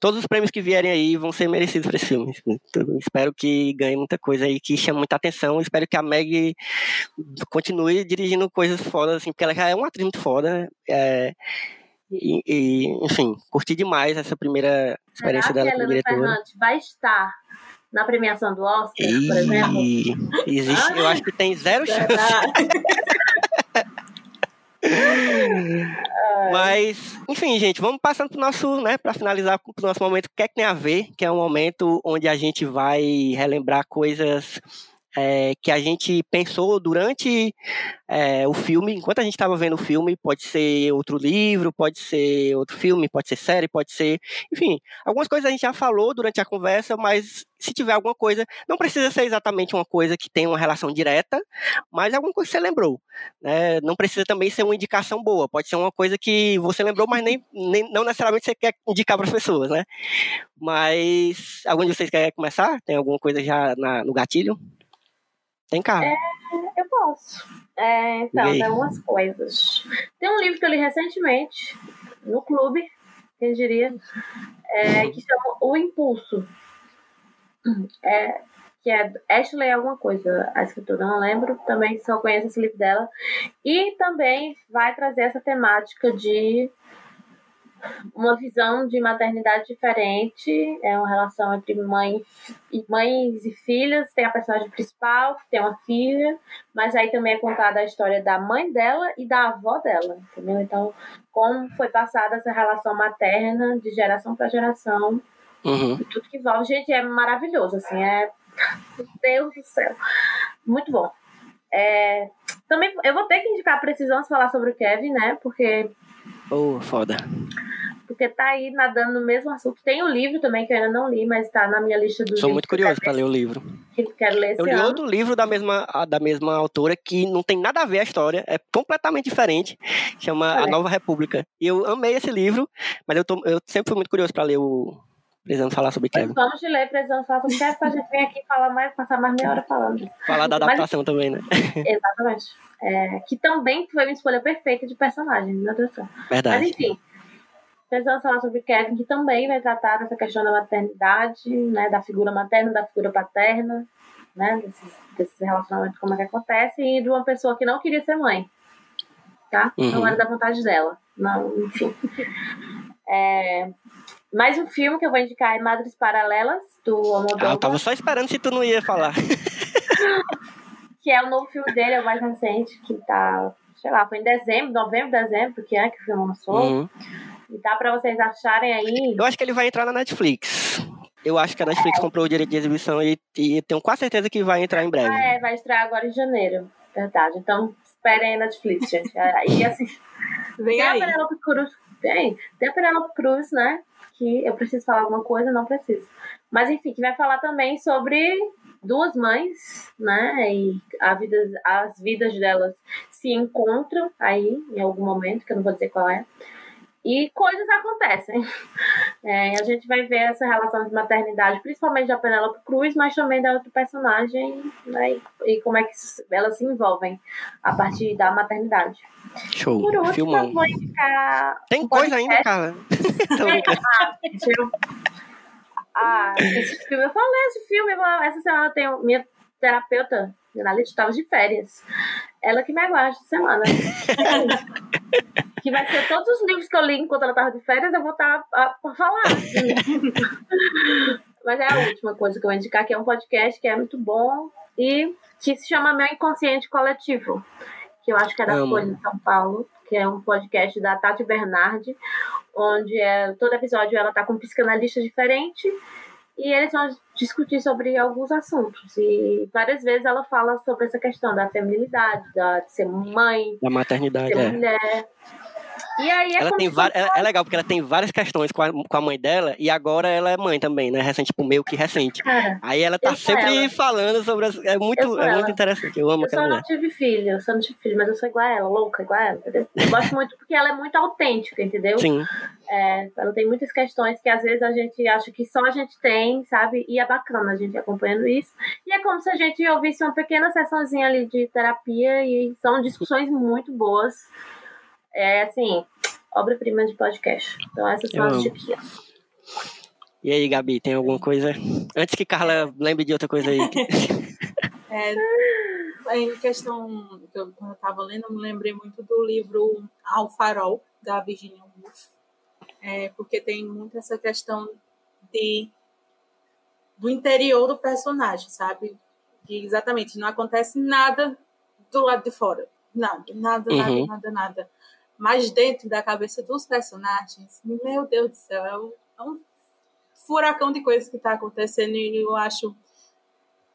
Todos os prêmios que vierem aí vão ser merecidos para esse filme. Então, espero que ganhe muita coisa aí, que chame muita atenção. Espero que a Meg continue dirigindo coisas fodas, assim, porque ela já é uma atriz muito foda. É, e, e, enfim, curti demais essa primeira experiência Será dela a como diretora. Ferrante vai estar na premiação do Oscar, por exemplo? E existe, eu acho que tem zero chance. Mas, enfim, gente, vamos passando pro nosso, né, para finalizar pro nosso momento, o que é que tem a ver, que é um momento onde a gente vai relembrar coisas é, que a gente pensou durante é, o filme, enquanto a gente estava vendo o filme, pode ser outro livro, pode ser outro filme, pode ser série, pode ser. Enfim, algumas coisas a gente já falou durante a conversa, mas se tiver alguma coisa, não precisa ser exatamente uma coisa que tenha uma relação direta, mas alguma coisa que você lembrou. Né? Não precisa também ser uma indicação boa, pode ser uma coisa que você lembrou, mas nem, nem não necessariamente você quer indicar para as pessoas, né? Mas algum de vocês quer começar? Tem alguma coisa já na, no gatilho? Tem carro. É, eu posso. É, então, tem algumas coisas. Tem um livro que eu li recentemente, no clube, quem diria, é, que chama O Impulso. É, que é Ashley alguma coisa, a escritora, não lembro, também só conheço esse livro dela. E também vai trazer essa temática de uma visão de maternidade diferente, é uma relação entre mãe e mães e filhas, tem a personagem principal, que tem uma filha, mas aí também é contada a história da mãe dela e da avó dela, entendeu? Então, como foi passada essa relação materna de geração para geração Uhum. e tudo que envolve. Gente, é maravilhoso, assim, é. Meu Deus do céu. Muito bom. É, Também eu vou ter que indicar, precisamos falar sobre o Kevin, né? Porque, Oh, foda. porque tá aí nadando no mesmo assunto. Tem o livro também que eu ainda não li, mas tá na minha lista dos Sou muito curioso para ler o livro. que quero ler esse Eu li ano. outro livro da mesma, a- da mesma autora que não tem nada a ver a história, é completamente diferente, chama A Olha. Nova República. E eu amei esse livro, mas eu, tô, eu sempre fui muito curioso para ler o. Precisando falar sobre Mas Kevin. vamos de ler, precisamos falar sobre Kevin pra gente vir aqui falar mais, passar mais meia hora falando. Falar da Mas- adaptação também, né? Exatamente. É, que também foi uma escolha perfeita de personagem, meu Deus do céu. Mas Verdade. enfim, precisamos falar sobre Kevin, que também vai tratar dessa questão da maternidade, né, da figura materna, da figura paterna, né, desses, desses relacionamentos, como é que acontece, e de uma pessoa que não queria ser mãe, tá? Não Uhum. era da vontade dela, não, enfim. É, mais um filme que eu vou indicar é Madres Paralelas, do Ah, eu Almodóvar, tava só esperando se tu não ia falar. que é o novo filme dele, é o mais recente, que tá, sei lá, foi em dezembro, novembro, dezembro, que é que o filme lançou. Uhum. E dá pra vocês acharem aí. Eu acho que ele vai entrar na Netflix. Eu acho que a Netflix comprou o direito de exibição e, e tenho quase certeza que vai entrar em breve. Ah, é, vai estrear agora em janeiro. Verdade. Então, esperem aí na Netflix, gente. É, E assim, Vem tem a aí. Penelope Cruz. Tem, tem a Penelope Cruz, né? Que eu preciso falar alguma coisa, não preciso. Mas enfim, que vai falar também sobre duas mães, né? E a vida, as vidas delas se encontram aí em algum momento, que eu não vou dizer qual é. E coisas acontecem. É, a gente vai ver essa relação de maternidade, principalmente da Penélope Cruz, mas também da outra personagem, né? E, e como é que elas se envolvem a partir da maternidade. Show. Por último, Filmão. eu vou indicar. Tem um coisa ainda, brincando. Ah, eu- Ah, esse filme, eu falei esse filme, essa semana eu tenho minha terapeuta, jornalista, estava de férias. Ela que me aguarda essa semana. que vai ser todos os livros que eu li enquanto ela estava de férias, eu vou estar para falar. Mas é a última coisa que eu vou indicar, que é um podcast que é muito bom e que se chama Meu Inconsciente Coletivo, que eu acho que é da Amo. Folha de São Paulo, que é um podcast da Tati Bernardi, onde é, todo episódio ela tá com um psicanalista diferente e eles vão discutir sobre alguns assuntos. E várias vezes ela fala sobre essa questão da feminilidade, da, de ser mãe, Da de maternidade, ser é. mulher. E aí é Ela tem var... é, é legal porque ela tem várias questões com a, com a mãe dela e agora ela é mãe também, né? Recente, tipo, meio que recente. Aí ela tá sempre ela. falando sobre as... É muito, é muito interessante. Eu amo eu só aquela não mulher. tive filho, eu só não tive filho, mas eu sou igual a ela, louca, igual a ela, entendeu? Eu gosto muito porque ela é muito autêntica, entendeu? Sim. É, ela tem muitas questões que às vezes a gente acha que só a gente tem, sabe? E é bacana a gente acompanhando isso. E é como se a gente ouvisse uma pequena sessãozinha ali de terapia e são discussões muito boas. É assim, obra-prima de podcast. Então essas são Eu as amo. diquinhas. E aí, Gabi, tem alguma coisa? Antes que Carla lembre de outra coisa aí. É, em questão que eu, quando eu estava lendo, eu me lembrei muito do livro Ao Farol, da Virginia Woolf, é, porque tem muito essa questão de do interior do personagem, sabe? Que exatamente não acontece nada do lado de fora. Nada, nada, nada, Uhum. nada, nada. Mas dentro da cabeça dos personagens, meu Deus do céu, é um, é um furacão de coisas que está acontecendo e eu acho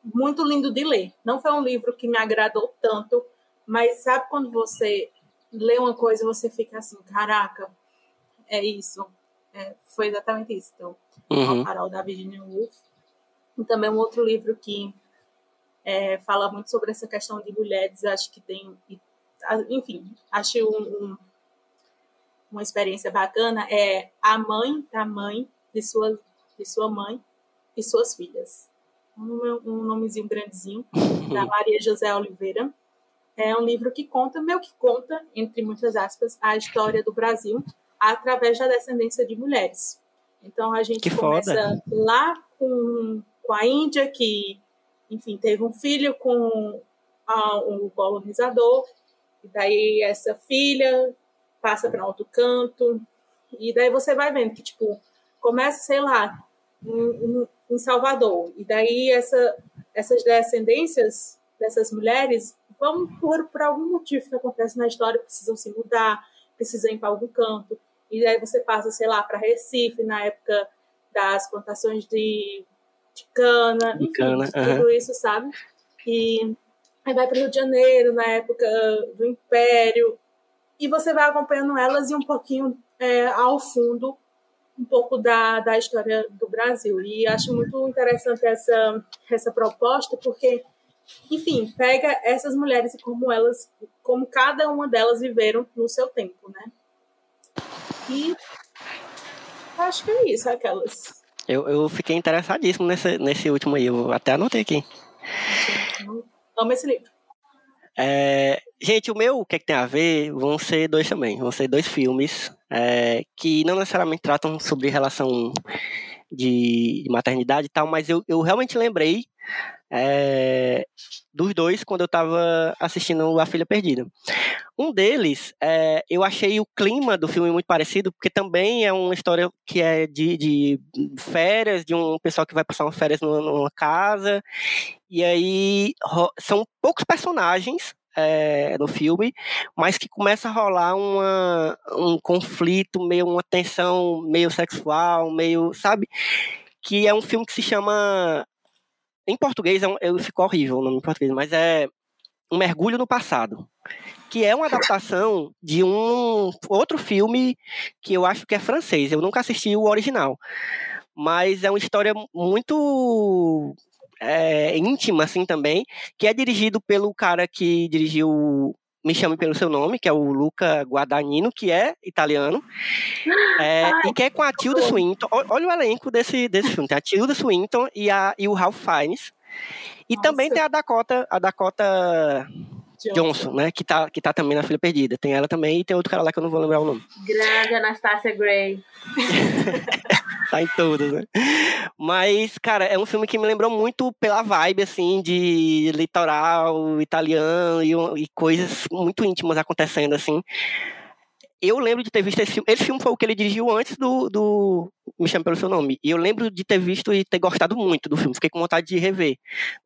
muito lindo de ler. Não foi um livro que me agradou tanto, mas sabe quando você lê uma coisa e você fica assim, caraca, é isso. É, foi exatamente isso. Então, Uhum. a Farol da Virginia Woolf. E também um outro livro que é, fala muito sobre essa questão de mulheres, acho que tem, enfim, acho um- um- uma experiência bacana, é A Mãe da Mãe de sua, de sua Mãe e Suas Filhas. Um, um nomezinho grandezinho, da Maria José Oliveira. É um livro que conta, meio que conta, entre muitas aspas, a história do Brasil através da descendência de mulheres. Então a gente Que começa foda. lá com, com a Índia, que, enfim, teve um filho com a, um colonizador, e daí essa filha passa para outro canto, e daí você vai vendo que, tipo, começa, sei lá, em, em- Salvador, e daí essa, essas descendências dessas mulheres vão, por, por algum motivo que acontece na história, precisam se mudar, precisam ir para algum canto, e daí você passa, sei lá, para Recife, na época das plantações de, de cana, De enfim, cana, de tudo isso, sabe? E aí vai para o Rio de Janeiro, na época do Império, e você vai acompanhando elas e um pouquinho é, ao fundo um pouco da, da história do Brasil. E acho muito interessante essa, essa proposta, porque, enfim, pega essas mulheres e como elas, como cada uma delas viveram no seu tempo, né? E acho que é isso, aquelas. Eu, eu fiquei interessadíssimo nesse, nesse último aí, eu até anotei aqui. Amo esse livro. É, gente, o meu, o que, é que tem a ver, vão ser dois também. Vão ser dois filmes é, que não necessariamente tratam sobre relação de, de maternidade e tal, mas eu, eu realmente lembrei é, dos dois quando eu estava assistindo A Filha Perdida. Um deles, é, eu achei o clima do filme muito parecido, porque também é uma história que é de, de férias, de um pessoal que vai passar umas férias numa, numa casa, e aí são poucos personagens é, no filme, mas que começa a rolar uma, um conflito, meio uma tensão meio sexual, meio, sabe? Que é um filme que se chama. Em português, é um, eu, ficou horrível o nome em português, mas é Um Mergulho no Passado. Que é uma adaptação de um outro filme que eu acho que é francês. Eu nunca assisti o original. Mas é uma história muito é, íntima, assim, também, que é dirigido pelo cara que dirigiu Me Chame Pelo Seu Nome, que é o Luca Guadagnino, que é italiano, é, e que é com a Tilda Swinton. Ol- Olha o elenco desse, desse filme. Tem a Tilda Swinton e, a, e o Ralph Fiennes. E Nossa. também tem a Dakota, a Dakota Johnson, né? Que tá, que tá também na Filha Perdida. Tem ela também e tem outro cara lá que eu não vou lembrar o nome. Grande Anastácia Gray. Tá em todas, né? Mas, cara, é um filme que me lembrou muito pela vibe, assim, de litoral italiano e, e coisas muito íntimas acontecendo, assim. Eu lembro de ter visto esse filme. Esse filme foi o que ele dirigiu antes do, do Me Chame Pelo Seu Nome. E eu lembro de ter visto e ter gostado muito do filme. Fiquei com vontade de rever,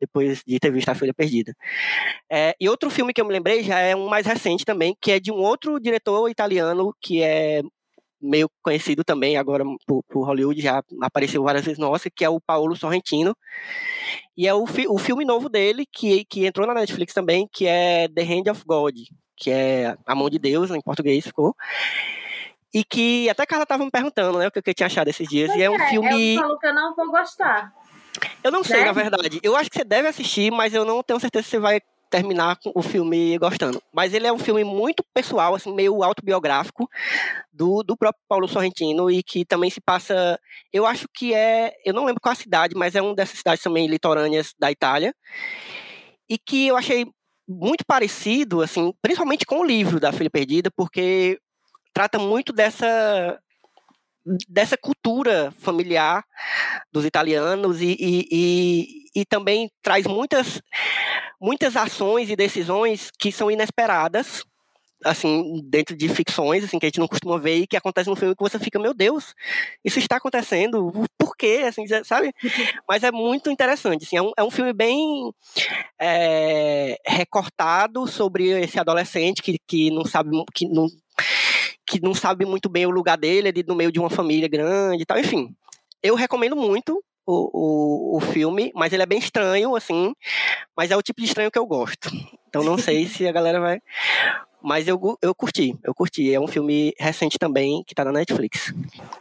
depois de ter visto A Filha Perdida. É, e outro filme que eu me lembrei já é um mais recente também, que é de um outro diretor italiano que é meio conhecido também agora por, por Hollywood, já apareceu várias vezes no Oscar, que é o Paolo Sorrentino. E é o, fi- o filme novo dele, que, que entrou na Netflix também, que é The Hand of God, que é A Mão de Deus, em português ficou. E que até Carla tava me perguntando, né, o que eu tinha achado esses dias. e é um É, filme. eu falo que eu não vou gostar. Eu não sei, né? na verdade. Eu acho que você deve assistir, mas eu não tenho certeza se você vai terminar o filme gostando. Mas ele é um filme muito pessoal, assim, meio autobiográfico do, do próprio Paulo Sorrentino e que também se passa. Eu acho que é. Eu não lembro qual a cidade, mas é uma dessas cidades também litorâneas da Itália. E que eu achei muito parecido, assim, principalmente com o livro da Filha Perdida, porque trata muito dessa dessa cultura familiar dos italianos e, e, e, e também traz muitas muitas ações e decisões que são inesperadas assim dentro de ficções assim que a gente não costuma ver e que acontece no filme que você fica meu Deus isso está acontecendo por quê assim sabe mas é muito interessante assim é um, é um filme bem é, recortado sobre esse adolescente que, que não sabe que não que não sabe muito bem o lugar dele, ele no meio de uma família grande e tal, enfim. Eu recomendo muito, o, o, o filme, mas ele é bem estranho, assim. Mas é o tipo de estranho que eu gosto. Então não sei se a galera vai. Mas eu, eu curti, eu curti. É um filme recente também, que tá na Netflix.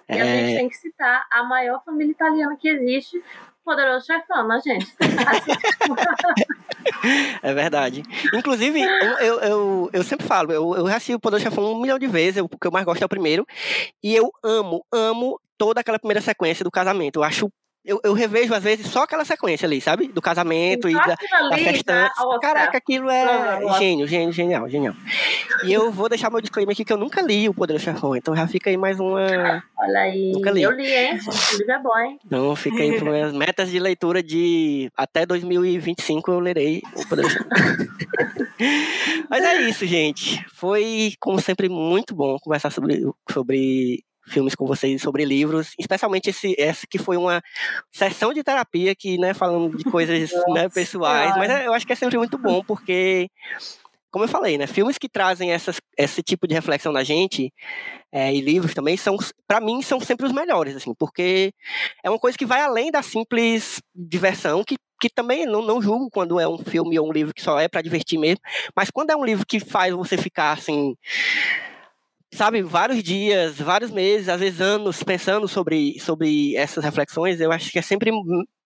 E a gente É, tem que citar a maior família italiana que existe, Poderoso Chefão, né, gente? é verdade. Inclusive, eu, eu, eu, sempre falo, eu, eu assisti o Poder Chefão um milhão de vezes, o que eu mais gosto é o primeiro. E eu amo, amo toda aquela primeira sequência do casamento. Eu acho. Eu, eu revejo, às vezes, só aquela sequência ali, sabe? Do casamento e da, da festança. tá? Caraca, aquilo é Ah, gênio, gênio, genial, genial. E eu vou deixar meu disclaimer aqui que eu nunca li o Poder Chefão, então já fica aí mais uma. Olha aí, Nunca li. eu li, hein? O livro é bom, hein? Então fica aí para minhas metas de leitura de até 2025 eu lerei o Poder Chefão. Mas é isso, gente. Foi, como sempre, muito bom conversar sobre, sobre filmes com vocês, sobre livros, especialmente esse, esse que foi uma sessão de terapia que, né, falando de coisas né, pessoais, mas é- eu acho que é sempre muito bom, porque, como eu falei, né, filmes que trazem essas, esse tipo de reflexão na gente, é, e livros também, são, para mim, são sempre os melhores, assim, porque é uma coisa que vai além da simples diversão, que que também não, não julgo quando é um filme ou um livro que só é para divertir mesmo, mas quando é um livro que faz você ficar assim, sabe, vários dias, vários meses, às vezes anos pensando sobre, sobre essas reflexões, eu acho que é sempre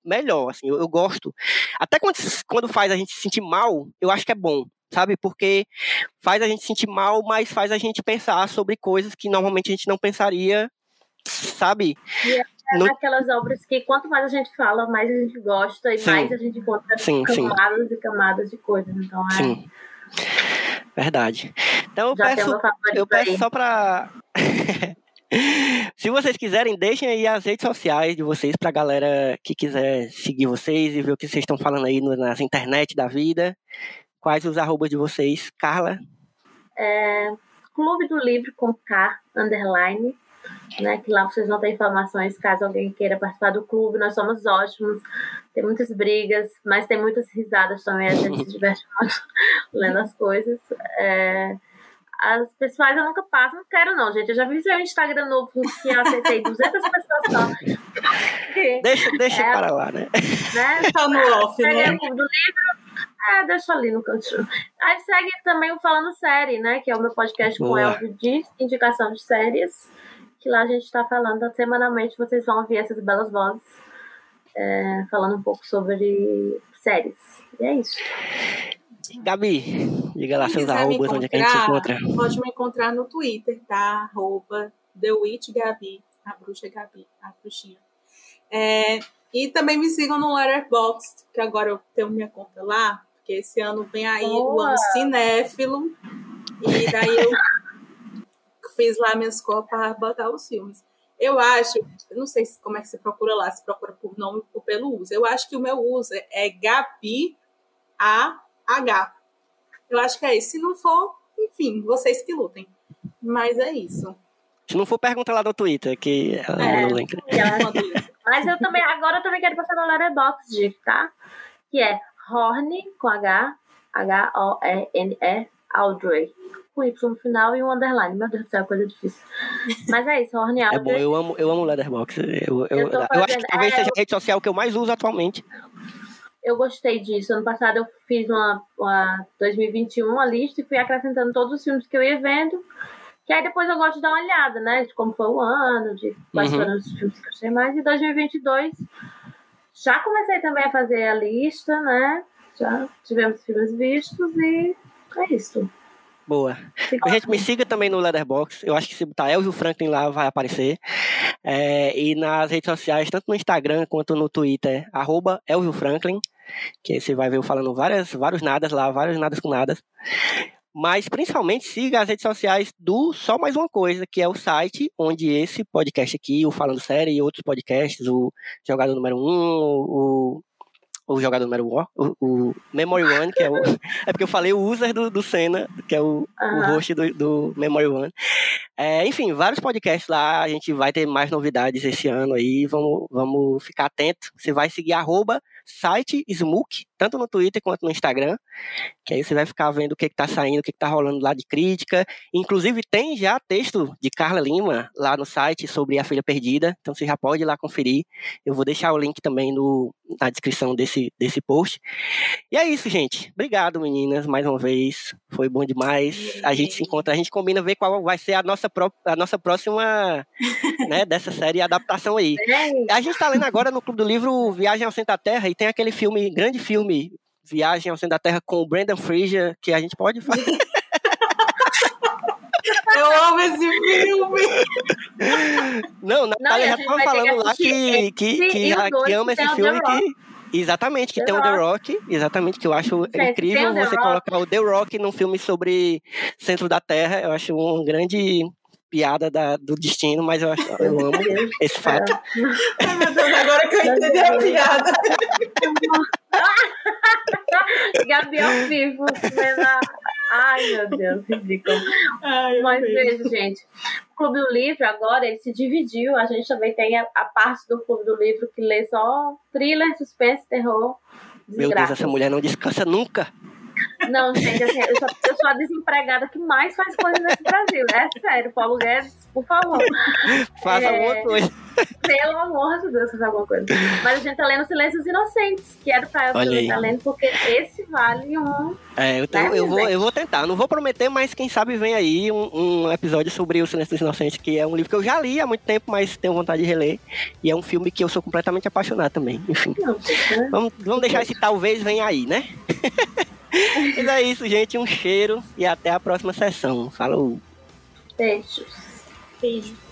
melhor, assim, eu, eu gosto. Até quando, quando faz a gente se sentir mal, eu acho que é bom, sabe, porque faz a gente se sentir mal, mas faz a gente pensar sobre coisas que normalmente a gente não pensaria, sabe? É Não- daquelas obras que quanto mais a gente fala, mais a gente gosta e Sim. mais a gente encontra Sim, sim. camadas e camadas de coisas. Então, é, Sim. Verdade. Então eu já peço Eu peço aí. só pra. Se vocês quiserem, deixem aí as redes sociais de vocês pra galera que quiser seguir vocês e ver o que vocês estão falando aí nas internet da vida. Quais os arrobas de vocês? Carla? É, Clube do Livro com K, underline, né? Que lá vocês vão ter informações caso alguém queira participar do clube. Nós somos ótimos, tem muitas brigas, mas tem muitas risadas também. A gente se diverte muito lendo as coisas. É, as pessoais eu nunca passo, não quero não, gente. Eu já vi seu Instagram novo que eu aceitei 200 pessoas só. Deixa, deixa É. para lá, né? né? Tá no off, né? É, deixa ali no cantinho. Aí segue também o Falando Série, né? Que é o meu podcast com Boa. Elvio de indicação de séries. Que lá a gente está falando semanalmente, vocês vão ouvir essas belas vozes. é, falando um pouco sobre séries. E é isso. Gabi, diga lá seus arrobas, onde é que a gente se encontra. Pode me encontrar no Twitter, tá? Arroba The Witch Gabi, a bruxa Gabi, a bruxinha. É, e também me sigam no Letterboxd, que agora eu tenho minha conta lá, porque esse ano vem aí o Boa! ano cinéfilo. E daí eu fiz lá minhas cores para botar os filmes. Eu acho, não sei se- como é que você procura lá, se procura por nome ou pelo uso. Eu acho que o meu uso é Gabi A-H. Eu acho que é isso. Se não for, enfim, vocês que lutem. Mas é isso. Se não for, pergunta lá no Twitter, que ela É. manda o link. E ela- Quando isso. Mas eu também, agora eu também quero passar no Letterboxd, tá? Que é Horny, com H, H-O-E-N-E, Audrey. Com Y no final e um underline. Meu Deus do céu, coisa difícil. Mas é isso, Horny É Audrey. bom, eu amo, eu amo Letterboxd. Eu, eu, Eu eu acho que talvez é, seja a rede social que eu mais uso atualmente. eu gostei disso. Ano passado eu fiz uma, uma 2021, uma lista, e fui acrescentando todos os filmes que eu ia vendo. Que aí depois eu gosto de dar uma olhada, né? De como foi o ano, de quais Uhum. foram os filmes que eu gostei mais. E 2022, já comecei também a fazer a lista, né? Já tivemos filmes vistos e é isso. Boa. Fica- Gente, me siga também no Letterboxd. Eu acho que se botar Elvio Franklin lá vai aparecer. É, e nas redes sociais, tanto no Instagram quanto no Twitter, arroba Elvio Franklin. Que você vai ver eu falando várias, vários nadas lá, vários nadas com nadas. Mas principalmente siga as redes sociais do Só Mais Uma Coisa, que é o site onde esse podcast aqui, o Falando Série e outros podcasts, o Jogador Número 1, o, o Jogador Número 1, o, o Memory One, que é o. É porque eu falei o user do, do Senna, que é o, o Aham. host do, do Memory One. É, enfim, vários podcasts lá, a gente vai ter mais novidades esse ano aí, vamos, vamos ficar atento. Você vai seguir arroba site Smook, tanto no Twitter quanto no Instagram, que aí você vai ficar vendo o que está saindo, o que está rolando lá de crítica. Inclusive tem já texto de Carla Lima lá no site sobre a filha perdida, então você já pode ir lá conferir. Eu vou deixar o link também no, na descrição desse, desse post. E é isso, gente. Obrigado, meninas, mais uma vez. Foi bom demais. A gente se encontra, a gente combina ver qual vai ser a nossa, pró a nossa próxima né, dessa série adaptação aí. É, A gente tá lendo agora no Clube do Livro Viagem ao Centro da Terra e tem aquele filme, grande filme, Viagem ao Centro da Terra com o Brandon Fraser, que a gente pode fazer. Eu amo esse filme. Não, Natália a já tava que falando lá que, que, que, que dois ama que esse filme que. Exatamente, que The tem o The Rock. Exatamente, que eu acho incrível você Rock. colocar o The Rock num filme sobre centro da Terra. Eu acho uma grande piada da- do destino, mas eu, acho, eu amo esse fato. Ai, meu Deus, agora que eu entendi a piada. Gabi ao vivo. vendo a- Ai, meu Deus, ridículo. Ai, Mas veja, gente, o Clube do Livro agora ele se dividiu. A gente também tem a, a parte do Clube do Livro que lê só thriller, suspense, terror. Meu Deus, essa mulher não descansa nunca. Não, gente, assim, eu, sou, eu sou a desempregada que mais faz coisa nesse Brasil. É sério, Paulo Guedes, por favor. Faça É. alguma coisa. Pelo amor de Deus, fazer alguma coisa. Mas a gente tá lendo Silêncios Inocentes, que era pra eu estar lendo, porque esse vale um. É, eu, tô- Né, eu, vou, eu vou tentar. Não vou prometer, mas quem sabe vem aí um, um episódio sobre O Silêncio dos Inocentes, que é um livro que eu já li há muito tempo, mas tenho vontade de reler. E é um filme que eu sou completamente apaixonado também. Enfim, Não, gente, né? vamos, vamos deixar esse talvez venha aí, né? mas é isso, gente. Um cheiro e até a próxima sessão. Falou! Beijos. Beijo.